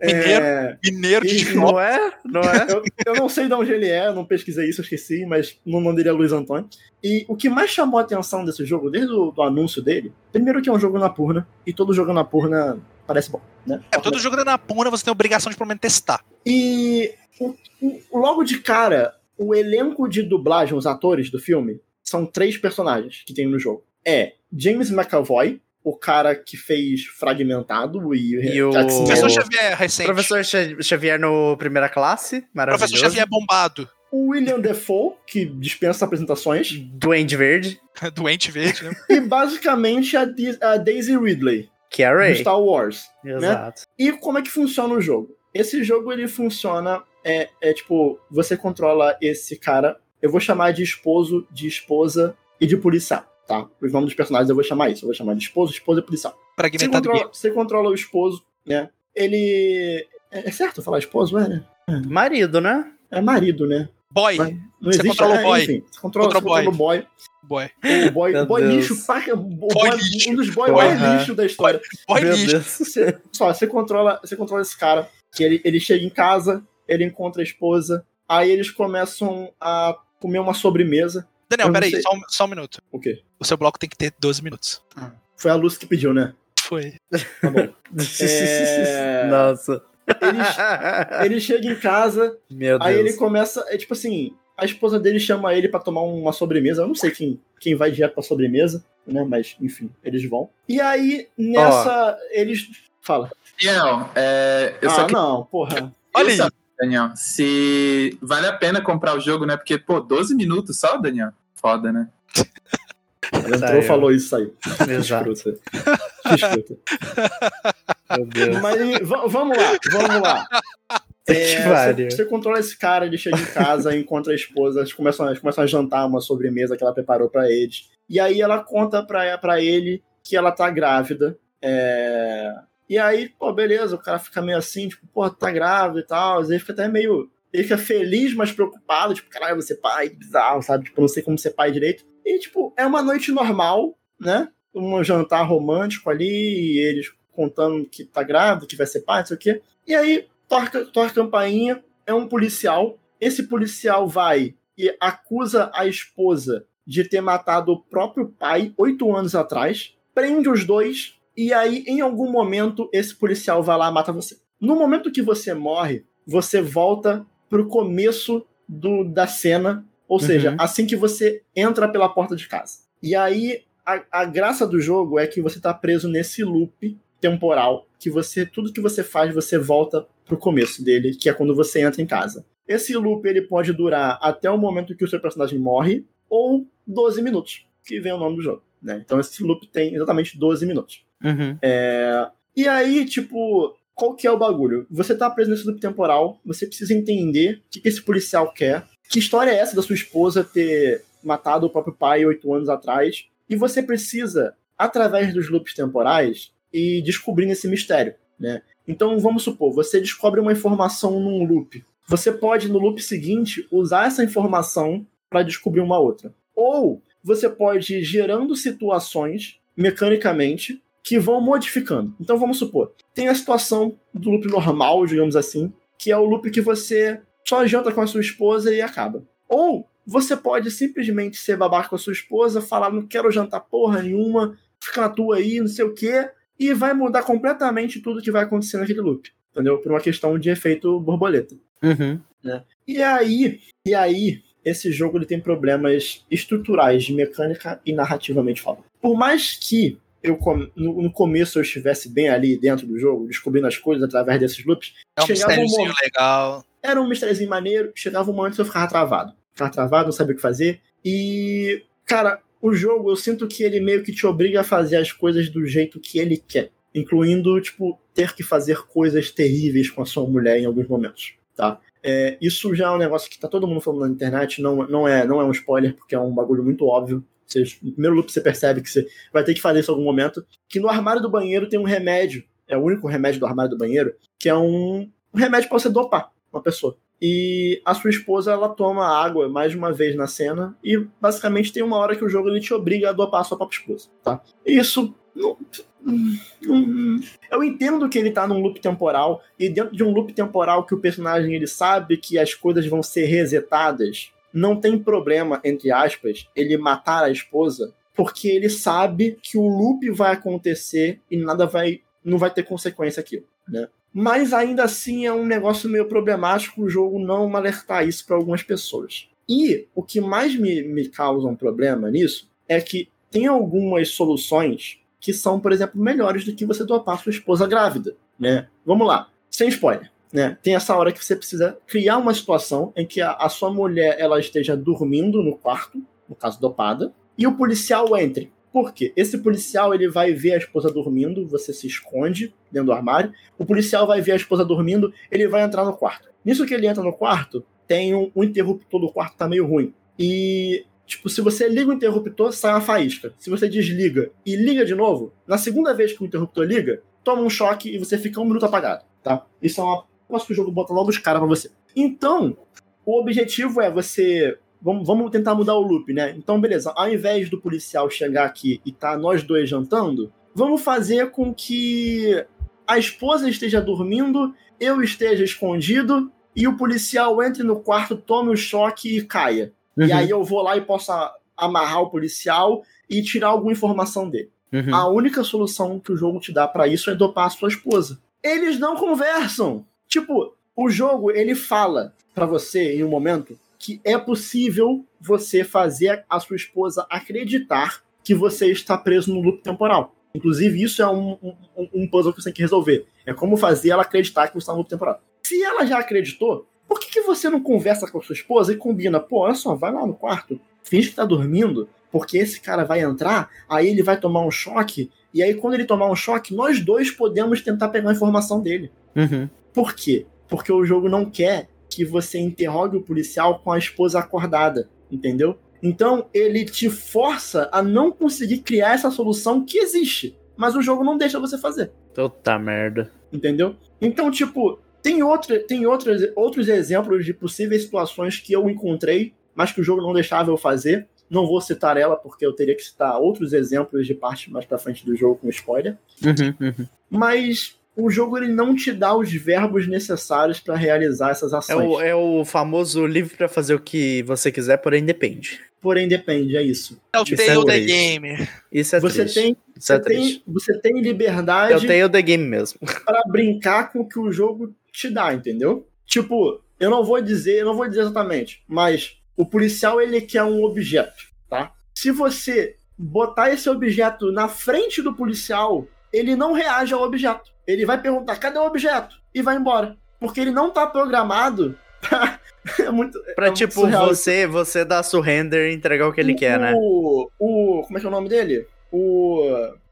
[SPEAKER 1] É,
[SPEAKER 3] Mineiro de.
[SPEAKER 2] Não é? Não é?
[SPEAKER 1] eu, eu não sei de onde ele é, não pesquisei isso, eu esqueci, mas o nome dele é Luiz Antônio. E o que mais chamou a atenção desse jogo, desde o do anúncio dele, primeiro que é um jogo na Purna, e todo jogo na Purna parece bom, né?
[SPEAKER 3] É, todo jogo na Puna você tem a obrigação de pelo menos testar.
[SPEAKER 1] E o- o- logo de cara, o elenco de dublagem, os atores do filme, são três personagens que tem no jogo. É James McAvoy, o cara que fez Fragmentado e,
[SPEAKER 2] E o-.
[SPEAKER 3] Professor Xavier recente.
[SPEAKER 2] Professor Xa- Xavier no primeira classe, maravilhoso.
[SPEAKER 3] Professor Xavier bombado.
[SPEAKER 1] o William Defoe, que dispensa apresentações.
[SPEAKER 2] Duende Verde,
[SPEAKER 3] Doente verde, né?
[SPEAKER 1] e basicamente a, a Daisy Ridley,
[SPEAKER 2] que é a Ray.
[SPEAKER 1] Star Wars.
[SPEAKER 2] Exato.
[SPEAKER 1] E como é que funciona o jogo? Esse jogo ele funciona é, é tipo você controla esse cara. Eu vou chamar de esposo, de esposa e de policial, tá? Os nomes dos personagens eu vou chamar isso. Eu vou chamar de esposo, esposa e policial. Você controla, você controla o esposo, né? Ele é, é certo falar esposo, é? Né?
[SPEAKER 2] Marido, né?
[SPEAKER 1] É marido, né?
[SPEAKER 3] Boy.
[SPEAKER 1] Mas Não
[SPEAKER 3] Você
[SPEAKER 1] existe.
[SPEAKER 3] controla o
[SPEAKER 1] é,
[SPEAKER 3] boy.
[SPEAKER 1] Enfim, você controla, você
[SPEAKER 3] Controla o
[SPEAKER 1] controla o boy.
[SPEAKER 3] Boy.
[SPEAKER 1] O boy,
[SPEAKER 2] Meu
[SPEAKER 1] boy
[SPEAKER 2] Deus.
[SPEAKER 1] lixo, saca? O boy,
[SPEAKER 3] lixo.
[SPEAKER 1] um dos boys
[SPEAKER 2] Boy,
[SPEAKER 1] mais lixo da história.
[SPEAKER 3] Boy
[SPEAKER 2] Meu
[SPEAKER 3] lixo.
[SPEAKER 1] Você, só, você controla, você controla esse cara, que ele, ele chega em casa, ele encontra a esposa, aí eles começam a comer uma sobremesa.
[SPEAKER 3] Daniel, peraí, só um, só um minuto.
[SPEAKER 1] O quê?
[SPEAKER 3] O seu bloco tem que ter 12 minutos.
[SPEAKER 1] Foi a Lucy que pediu, né?
[SPEAKER 3] Foi.
[SPEAKER 1] Tá bom. É,
[SPEAKER 2] Nossa.
[SPEAKER 1] Ele, ele chega em casa,
[SPEAKER 2] Meu Deus.
[SPEAKER 1] aí ele começa. É tipo assim, a esposa dele chama ele pra tomar uma sobremesa. Eu não sei quem, quem vai direto pra sobremesa, né? Mas, enfim, eles vão. E aí, nessa. Eles. Fala.
[SPEAKER 5] Daniel, é, eu só
[SPEAKER 1] ah,
[SPEAKER 5] queria
[SPEAKER 1] não, porra.
[SPEAKER 3] Olha aí.
[SPEAKER 5] Daniel, se vale a pena comprar o jogo, né? Porque, pô, 12 minutos só, Daniel? Foda, né?
[SPEAKER 1] Ela entrou
[SPEAKER 2] Saiu.
[SPEAKER 1] falou isso aí.
[SPEAKER 2] Exato.
[SPEAKER 1] Mas va- vamos lá, vamos lá. É, você, você controla esse cara, ele chega em casa, encontra a esposa, eles começam, eles começam a jantar uma sobremesa que ela preparou pra eles. E aí ela conta pra, pra ele que ela tá grávida. É, E aí, pô, beleza, o cara fica meio assim, tipo, pô, tá grávida e tal. Às vezes fica até meio. Ele fica feliz, mas preocupado, tipo, caralho, vou ser pai, bizarro, sabe? Tipo, não sei como ser pai direito. E, tipo, é uma noite normal, né? Um jantar romântico ali, e eles contando que tá grávida, que vai ser pai, não sei o quê. E aí, toca, toca a campainha, é um policial. Esse policial vai e acusa a esposa de ter matado o próprio pai oito anos atrás, prende os dois, e aí, em algum momento, esse policial vai lá e mata você. No momento que você morre, você volta pro começo do, da cena, ou seja, assim que você entra pela porta de casa. E aí, a, a graça do jogo é que você tá preso nesse loop temporal, que você tudo que você faz, você volta pro começo dele, que é quando você entra em casa. Esse loop ele pode durar até o momento que o seu personagem morre, ou 12 minutos, que vem o nome do jogo. Né? Então esse loop tem exatamente 12 minutos.
[SPEAKER 2] Uhum.
[SPEAKER 1] É, E aí, tipo, qual que é o bagulho? Você tá preso nesse loop temporal, você precisa entender o que, que esse policial quer, que história é essa da sua esposa ter matado o próprio pai oito anos atrás, e você precisa, através dos loops temporais, ir descobrindo esse mistério, né? Então, vamos supor, você descobre uma informação num loop. Você pode, no loop seguinte, usar essa informação para descobrir uma outra. Ou você pode ir gerando situações mecanicamente que vão modificando. Então vamos supor, tem a situação do loop normal, digamos assim, que é o loop que você só janta com a sua esposa e acaba. Ou você pode simplesmente ser babaca com a sua esposa, falar não quero jantar porra nenhuma, fica na tua aí, não sei o quê, e vai mudar completamente tudo que vai acontecer naquele loop. Entendeu? Por uma questão de efeito borboleta.
[SPEAKER 2] Uhum.
[SPEAKER 1] E aí, e aí, esse jogo ele tem problemas estruturais de mecânica e narrativamente falando. Por mais que eu no, no começo eu estivesse bem ali dentro do jogo, descobrindo as coisas através desses loops,
[SPEAKER 3] É um
[SPEAKER 1] um
[SPEAKER 3] mistériozinho
[SPEAKER 1] momento,
[SPEAKER 3] legal.
[SPEAKER 1] era um mistériozinho maneiro, chegava um momento que eu ficava travado. Ficava travado, não sabia o que fazer. E, cara, o jogo, eu sinto que ele meio que te obriga a fazer as coisas do jeito que ele quer. Incluindo, tipo, ter que fazer coisas terríveis com a sua mulher em alguns momentos, tá? É, isso já é um negócio que tá todo mundo falando na internet, não, não, é, não é um spoiler, porque é um bagulho muito óbvio. Você, no primeiro loop você percebe que você vai ter que fazer isso em algum momento. Que no armário do banheiro tem um remédio, é o único remédio do armário do banheiro, que é um, um remédio pra você dopar uma pessoa. E a sua esposa, ela toma água mais uma vez na cena, e basicamente tem uma hora que o jogo ele te obriga a dopar a sua própria esposa, tá? Isso. não- não- eu entendo que ele tá num loop temporal, e dentro de um loop temporal que o personagem ele sabe que as coisas vão ser resetadas, não tem problema, entre aspas, ele matar a esposa, porque ele sabe que o loop vai acontecer e nada vai. não vai ter consequência aquilo, né? Mas ainda assim é um negócio meio problemático o jogo não alertar isso para algumas pessoas. E o que mais me, me causa um problema nisso é que tem algumas soluções que são, por exemplo, melhores do que você dopar sua esposa grávida, né? Vamos lá, sem spoiler. Né? Tem essa hora que você precisa criar uma situação em que a, a sua mulher ela esteja dormindo no quarto, no caso dopada, e o policial entre. Por quê? Esse policial ele vai ver a esposa dormindo, você se esconde dentro do armário. O policial vai ver a esposa dormindo, ele vai entrar no quarto. Nisso que ele entra no quarto, tem um, um interruptor do quarto tá meio ruim. E tipo, se você liga o interruptor, sai uma faísca. Se você desliga e liga de novo, na segunda vez que o interruptor liga, toma um choque e você fica um minuto apagado, tá? Isso é uma coisa que o jogo bota logo os caras pra você. Então, o objetivo é você Vamos, vamos tentar mudar o loop, né? Então, beleza. Ao invés do policial chegar aqui e tá nós dois jantando, vamos fazer com que a esposa esteja dormindo, eu esteja escondido e o policial entre no quarto, tome o choque e caia.
[SPEAKER 2] Uhum.
[SPEAKER 1] E aí eu vou lá e posso amarrar o policial e tirar alguma informação dele.
[SPEAKER 2] Uhum.
[SPEAKER 1] A única solução que o jogo te dá pra isso é dopar a sua esposa. Eles não conversam. Tipo, o jogo ele fala pra você em um momento que é possível você fazer a sua esposa acreditar que você está preso no loop temporal. Inclusive, isso é um, um, um puzzle que você tem que resolver. É como fazer ela acreditar que você está no loop temporal. Se ela já acreditou, por que, que você não conversa com a sua esposa e combina? Pô, olha só, vai lá no quarto, finge que tá dormindo, porque esse cara vai entrar, aí ele vai tomar um choque, e aí quando ele tomar um choque, nós dois podemos tentar pegar a informação dele.
[SPEAKER 2] Uhum.
[SPEAKER 1] Por quê? porque o jogo não quer que você interrogue o policial com a esposa acordada, entendeu? Então ele te força a não conseguir criar essa solução que existe, mas o jogo não deixa você fazer,
[SPEAKER 2] Puta merda.
[SPEAKER 1] entendeu? Então, tipo, tem, outra, tem outros, outros exemplos de possíveis situações que eu encontrei, mas que o jogo não deixava eu fazer. Não vou citar ela, porque eu teria que citar outros exemplos de parte mais pra frente do jogo com spoiler.
[SPEAKER 2] Uhum, uhum.
[SPEAKER 1] Mas o jogo ele não te dá os verbos necessários pra realizar essas
[SPEAKER 2] É
[SPEAKER 1] ações.
[SPEAKER 2] o, é o famoso livre pra fazer o que você quiser, porém depende.
[SPEAKER 1] Porém, depende, é isso.
[SPEAKER 3] É o
[SPEAKER 2] é
[SPEAKER 3] Tale the. Game.
[SPEAKER 2] Isso é
[SPEAKER 1] você
[SPEAKER 2] triste.
[SPEAKER 1] tem,
[SPEAKER 2] Isso é
[SPEAKER 1] você, tem,
[SPEAKER 2] triste.
[SPEAKER 1] você tem
[SPEAKER 2] É o
[SPEAKER 1] liberdade
[SPEAKER 2] Tale the Game mesmo.
[SPEAKER 1] para brincar com o que o jogo te dá, entendeu? Tipo, eu não vou dizer, eu não vou dizer exatamente, mas o policial ele quer um objeto, tá? Se você botar esse objeto na frente do policial, ele não reage ao objeto. Ele vai perguntar: "Cadê o objeto?" e vai embora, porque ele não tá programado pra é muito
[SPEAKER 2] Pra,
[SPEAKER 1] é
[SPEAKER 2] tipo,
[SPEAKER 1] surreal.
[SPEAKER 2] você, você dar surrender e entregar o que ele
[SPEAKER 1] o,
[SPEAKER 2] quer, né?
[SPEAKER 1] O, o. Como é que é o nome dele? O.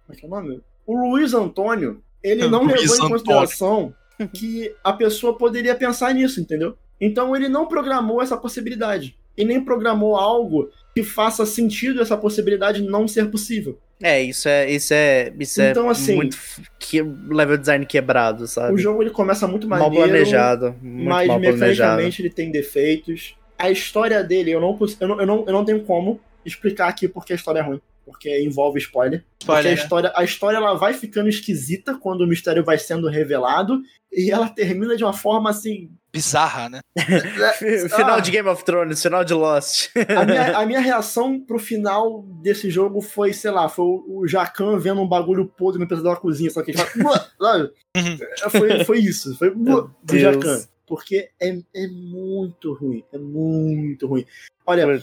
[SPEAKER 1] Como é que é o nome? O Luiz Antônio, ele não
[SPEAKER 3] Luiz
[SPEAKER 1] levou em
[SPEAKER 3] Antônio.
[SPEAKER 1] consideração que a pessoa poderia pensar nisso, entendeu? Então ele não programou essa possibilidade. E nem programou algo que faça sentido essa possibilidade não ser possível.
[SPEAKER 2] É, isso é, isso é, isso
[SPEAKER 1] Então,
[SPEAKER 2] é
[SPEAKER 1] assim-
[SPEAKER 2] muito que level design quebrado, sabe?
[SPEAKER 1] O jogo ele começa muito
[SPEAKER 2] mal
[SPEAKER 1] maneiro,
[SPEAKER 2] planejado, muito
[SPEAKER 1] mas
[SPEAKER 2] mal planejado.
[SPEAKER 1] mecanicamente ele tem defeitos. A história dele, eu não, eu, não, eu, não, eu não tenho como explicar aqui porque a história é ruim. Porque envolve spoiler. Porque a
[SPEAKER 3] Spoiler, né?
[SPEAKER 1] história, a história ela vai ficando esquisita quando o mistério vai sendo revelado. E ela termina de uma forma assim.
[SPEAKER 3] Bizarra, né?
[SPEAKER 2] Final
[SPEAKER 1] Ah.
[SPEAKER 2] de Game of Thrones, final de Lost.
[SPEAKER 1] A minha, a minha reação pro final desse jogo foi, sei lá, foi o o Jacan vendo um bagulho podre no pedaço da cozinha, só que ele fala.
[SPEAKER 3] Uhum.
[SPEAKER 1] foi, foi isso. Foi do. Jacan. Porque é, é muito ruim. É muito ruim. Olha,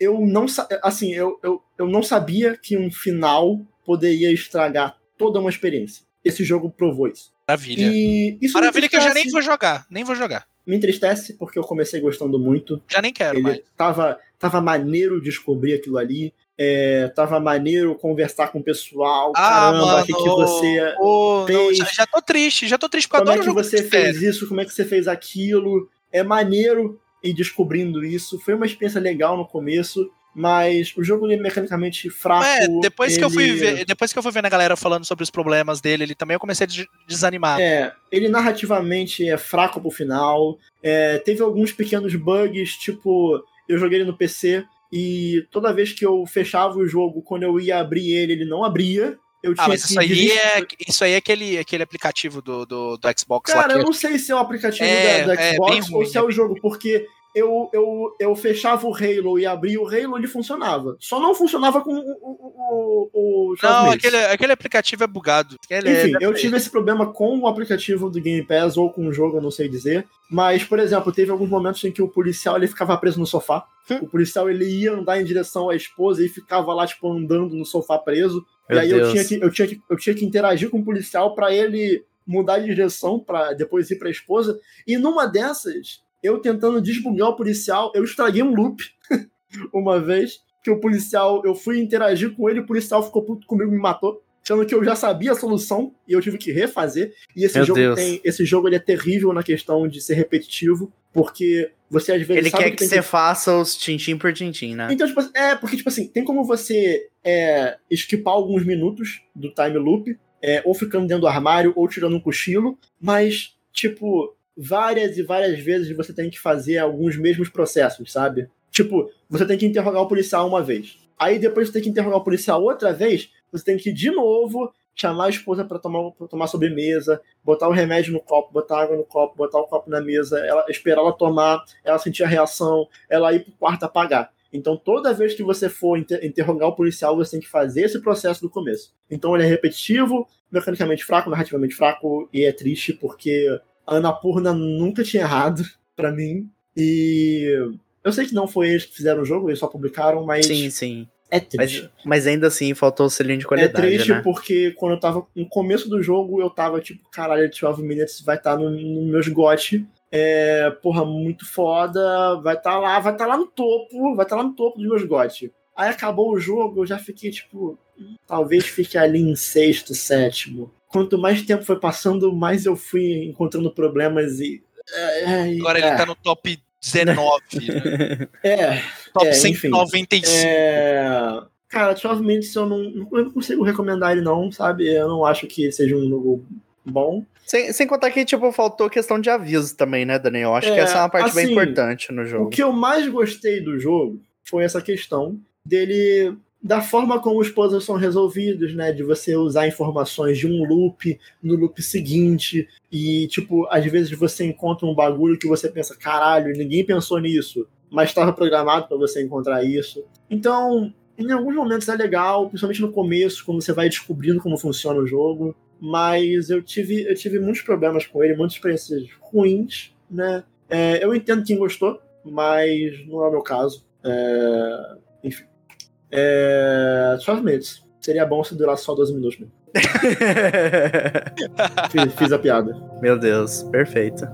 [SPEAKER 1] eu não assim, eu, eu, eu não sabia que um final poderia estragar toda uma experiência. Esse jogo provou isso.
[SPEAKER 3] Maravilha.
[SPEAKER 1] E isso
[SPEAKER 3] Maravilha que eu já nem vou jogar. Nem vou jogar.
[SPEAKER 1] Me entristece porque eu comecei gostando muito.
[SPEAKER 3] Já nem quero
[SPEAKER 1] Ele
[SPEAKER 3] mais.
[SPEAKER 1] tava, tava maneiro descobrir aquilo ali. É, tava maneiro conversar com o pessoal.
[SPEAKER 3] Ah,
[SPEAKER 1] Caramba, o que, que você.
[SPEAKER 3] não,
[SPEAKER 1] fez?
[SPEAKER 3] já, já tô triste, já tô triste porque eu
[SPEAKER 1] Como é que você fez isso? Como é que você fez aquilo? É maneiro ir descobrindo isso. Foi uma experiência legal no começo, mas o jogo ele é mecanicamente fraco.
[SPEAKER 3] É, depois que eu fui
[SPEAKER 1] ele-
[SPEAKER 3] ver, depois que eu fui vendo a galera falando sobre os problemas dele, ele também eu comecei a des- desanimar.
[SPEAKER 1] É, ele narrativamente é fraco pro final. É, teve alguns pequenos bugs, tipo, eu joguei ele no PC e toda vez que eu fechava o jogo, quando eu ia abrir ele, ele não abria. Eu tinha
[SPEAKER 3] Ah, mas isso aí é, isso aí é aquele, aquele aplicativo do, do, do Xbox
[SPEAKER 1] Cara, eu não sei se é o aplicativo
[SPEAKER 3] É,
[SPEAKER 1] da, da
[SPEAKER 3] é,
[SPEAKER 1] Xbox
[SPEAKER 3] ruim,
[SPEAKER 1] ou se é
[SPEAKER 3] é
[SPEAKER 1] o jogo, porque eu, eu, eu fechava o Halo e abria o Halo, ele funcionava. Só não funcionava com o, o, o, o
[SPEAKER 3] Não, aquele, aquele aplicativo é bugado. Ele é-
[SPEAKER 1] Enfim, eu tive esse problema com o aplicativo do Game Pass ou com o jogo, eu não sei dizer. Mas, por exemplo, teve alguns momentos em que o policial ele ficava preso no sofá. O policial ele ia andar em direção à esposa e ficava lá, tipo, andando no sofá preso.
[SPEAKER 2] Meu
[SPEAKER 1] e aí eu tinha, que, eu, tinha que, eu tinha que interagir com o policial pra ele mudar de direção pra depois ir pra esposa. E numa dessas, eu tentando desbugar o policial, eu estraguei um loop uma vez. Que o policial, eu fui interagir com ele, o policial ficou puto comigo e me matou. Sendo que eu já sabia a solução e eu tive que refazer. E esse
[SPEAKER 2] Meu
[SPEAKER 1] jogo
[SPEAKER 2] Deus.
[SPEAKER 1] tem. Esse jogo ele é terrível na questão de ser repetitivo, porque você às vezes
[SPEAKER 2] Ele
[SPEAKER 1] sabe
[SPEAKER 2] quer que,
[SPEAKER 1] tem
[SPEAKER 2] você faça os tintim por tintim, né?
[SPEAKER 1] então, tipo, é, porque, tipo assim, tem como você é, esquipar alguns minutos do time loop, é, ou ficando dentro do armário, ou tirando um cochilo, mas, tipo, várias e várias vezes você tem que fazer alguns mesmos processos, sabe? Tipo, você tem que interrogar o policial uma vez. Aí depois você tem que interrogar o policial outra vez, você tem que de novo chamar a esposa pra tomar, pra tomar sobremesa, botar o remédio no copo, botar água no copo, botar o copo na mesa, ela, esperar ela tomar, ela sentir a reação, ela ir pro quarto apagar. Então, toda vez que você for inter- interrogar o policial, você tem que fazer esse processo do começo. Então, ele é repetitivo, mecanicamente fraco, narrativamente fraco, e é triste porque a Annapurna nunca tinha errado pra mim. E eu sei que não foi eles que fizeram o jogo, eles só publicaram, mas
[SPEAKER 2] Sim, sim.
[SPEAKER 1] É triste.
[SPEAKER 2] Mas, mas ainda assim faltou o selinho de
[SPEAKER 1] É
[SPEAKER 2] qualidade,
[SPEAKER 1] triste
[SPEAKER 2] né?
[SPEAKER 1] porque quando eu tava no começo do jogo, eu tava tipo, caralho, 12 Minutes vai estar no, no meus GOT. É, porra, muito foda. Vai estar lá, vai estar lá no topo, vai estar lá no topo dos meus GOT. Aí acabou o jogo, eu já fiquei tipo, talvez fique ali em sexto, sétimo. Quanto mais tempo foi passando, mais eu fui encontrando problemas e É,
[SPEAKER 3] Agora ele
[SPEAKER 1] é,
[SPEAKER 3] tá no top 19. né?
[SPEAKER 1] É,
[SPEAKER 3] Top
[SPEAKER 1] É, enfim.
[SPEAKER 3] 195.
[SPEAKER 1] é... Cara, 12 Minutes eu não, eu não consigo recomendar ele não, sabe? Eu não acho que seja um jogo bom.
[SPEAKER 2] Sem, sem contar que, tipo, faltou questão de aviso também, né, Daniel? Acho que
[SPEAKER 1] É,
[SPEAKER 2] essa é uma parte bem
[SPEAKER 1] assim,
[SPEAKER 2] importante no
[SPEAKER 1] O
[SPEAKER 2] jogo.
[SPEAKER 1] que eu mais gostei do jogo foi essa questão dele da forma como os puzzles são resolvidos, né? De você usar informações de um loop no loop seguinte. E, tipo, às vezes você encontra um bagulho que você pensa, caralho, ninguém pensou nisso. Mas estava programado para você encontrar isso. Então, em alguns momentos é legal, principalmente no começo, quando você vai descobrindo como funciona o jogo. Mas eu tive, eu tive muitos problemas com ele, muitas experiências ruins, né? É, eu entendo quem gostou, mas não é o meu caso. É, enfim. É, 12 minutes. Seria bom se durasse só 12 minutos mesmo. Fiz, fiz a piada.
[SPEAKER 2] Meu Deus, perfeito.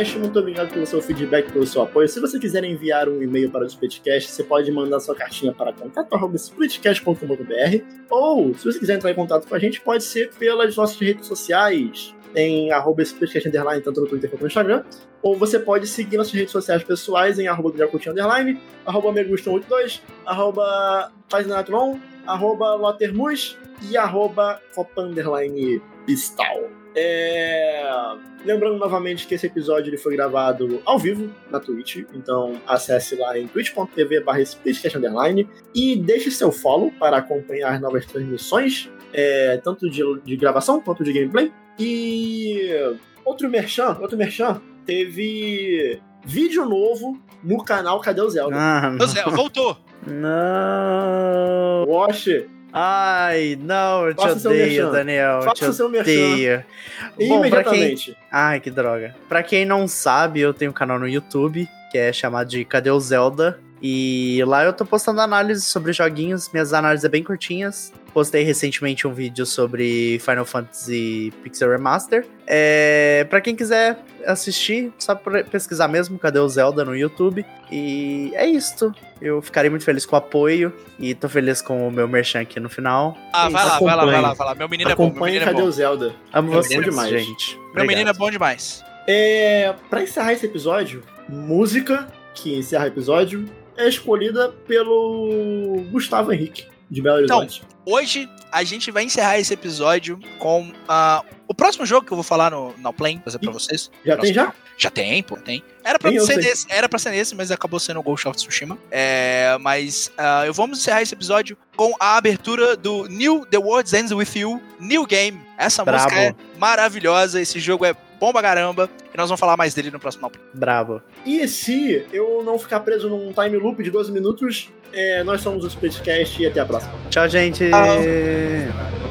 [SPEAKER 1] Muito obrigado pelo seu feedback, pelo seu apoio. Se você quiser enviar um e-mail para o Splitcast, você pode mandar sua cartinha para contato.splitcast.com.br ou, se você quiser entrar em contato com a gente, pode ser pelas nossas redes sociais. Tem arroba Splitcast Underline, tanto no Twitter quanto no Instagram. Ou você pode seguir nossas redes sociais pessoais em arroba Guilherme Underline, arroba Meguston82, arroba Pazinatron, arroba Lotermus e arroba Copa Underline Pistal. É... Lembrando novamente que esse episódio ele foi gravado ao vivo na Twitch, então acesse lá em twitch.tv barra e deixe seu follow para acompanhar novas transmissões, é, tanto de, de gravação quanto de gameplay. E outro merchan, outro merchan, teve vídeo novo no canal Cadê o Zelda?
[SPEAKER 2] Ah,
[SPEAKER 3] Zé, voltou.
[SPEAKER 2] não.
[SPEAKER 1] Wash,
[SPEAKER 2] Ai, não, eu te
[SPEAKER 1] Faça seu
[SPEAKER 2] odeio. Daniel. Eu te
[SPEAKER 1] faça seu merchan
[SPEAKER 2] odeio. Bom, pra quem... Ai, que droga. Pra quem não sabe, eu tenho um canal no YouTube que é chamado de Cadê o Zelda? E lá eu tô postando análises sobre joguinhos. Minhas análises é bem curtinhas. Postei recentemente um vídeo sobre Final Fantasy Pixel Remaster. É, para quem quiser assistir, só pesquisar mesmo Cadê o Zelda no YouTube. E é isto. Eu ficarei muito feliz com o apoio e tô feliz com o meu merchan aqui no final.
[SPEAKER 3] Ah,
[SPEAKER 2] É
[SPEAKER 3] vai lá, vai lá,
[SPEAKER 1] acompanhe.
[SPEAKER 3] vai lá, vai lá. Meu menino é bom, meu
[SPEAKER 1] Acompanhe
[SPEAKER 3] menino é
[SPEAKER 1] Cadê
[SPEAKER 3] bom.
[SPEAKER 1] o Zelda?
[SPEAKER 2] Amo
[SPEAKER 1] É
[SPEAKER 2] vocês,
[SPEAKER 1] bom demais.
[SPEAKER 2] gente.
[SPEAKER 3] Meu
[SPEAKER 2] Obrigado.
[SPEAKER 3] menino é bom demais.
[SPEAKER 1] É, para encerrar esse episódio, música que encerra o episódio é escolhida pelo Gustavo Henrique, de Belo
[SPEAKER 3] Então,
[SPEAKER 1] Horizonte.
[SPEAKER 3] Hoje a gente vai encerrar esse episódio com ah, o próximo jogo que eu vou falar no, no Play, fazer pra vocês.
[SPEAKER 1] já tem já?
[SPEAKER 3] Já tem, pô, tem. Era pra,
[SPEAKER 1] Tem,
[SPEAKER 3] ser nesse, era pra ser nesse, mas acabou sendo o Ghost of Tsushima. É, mas ah, eu vamos encerrar esse episódio com a abertura do New The World Ends With You, New Game. Essa
[SPEAKER 2] Brabo.
[SPEAKER 3] música é maravilhosa, esse jogo é bom pra caramba. E nós vamos falar mais dele no próximo Play.
[SPEAKER 2] Bravo.
[SPEAKER 1] E se eu não ficar preso num time loop de 12 minutos, é, nós somos o Splitcast e até a próxima.
[SPEAKER 2] Tchau, gente.
[SPEAKER 6] We'll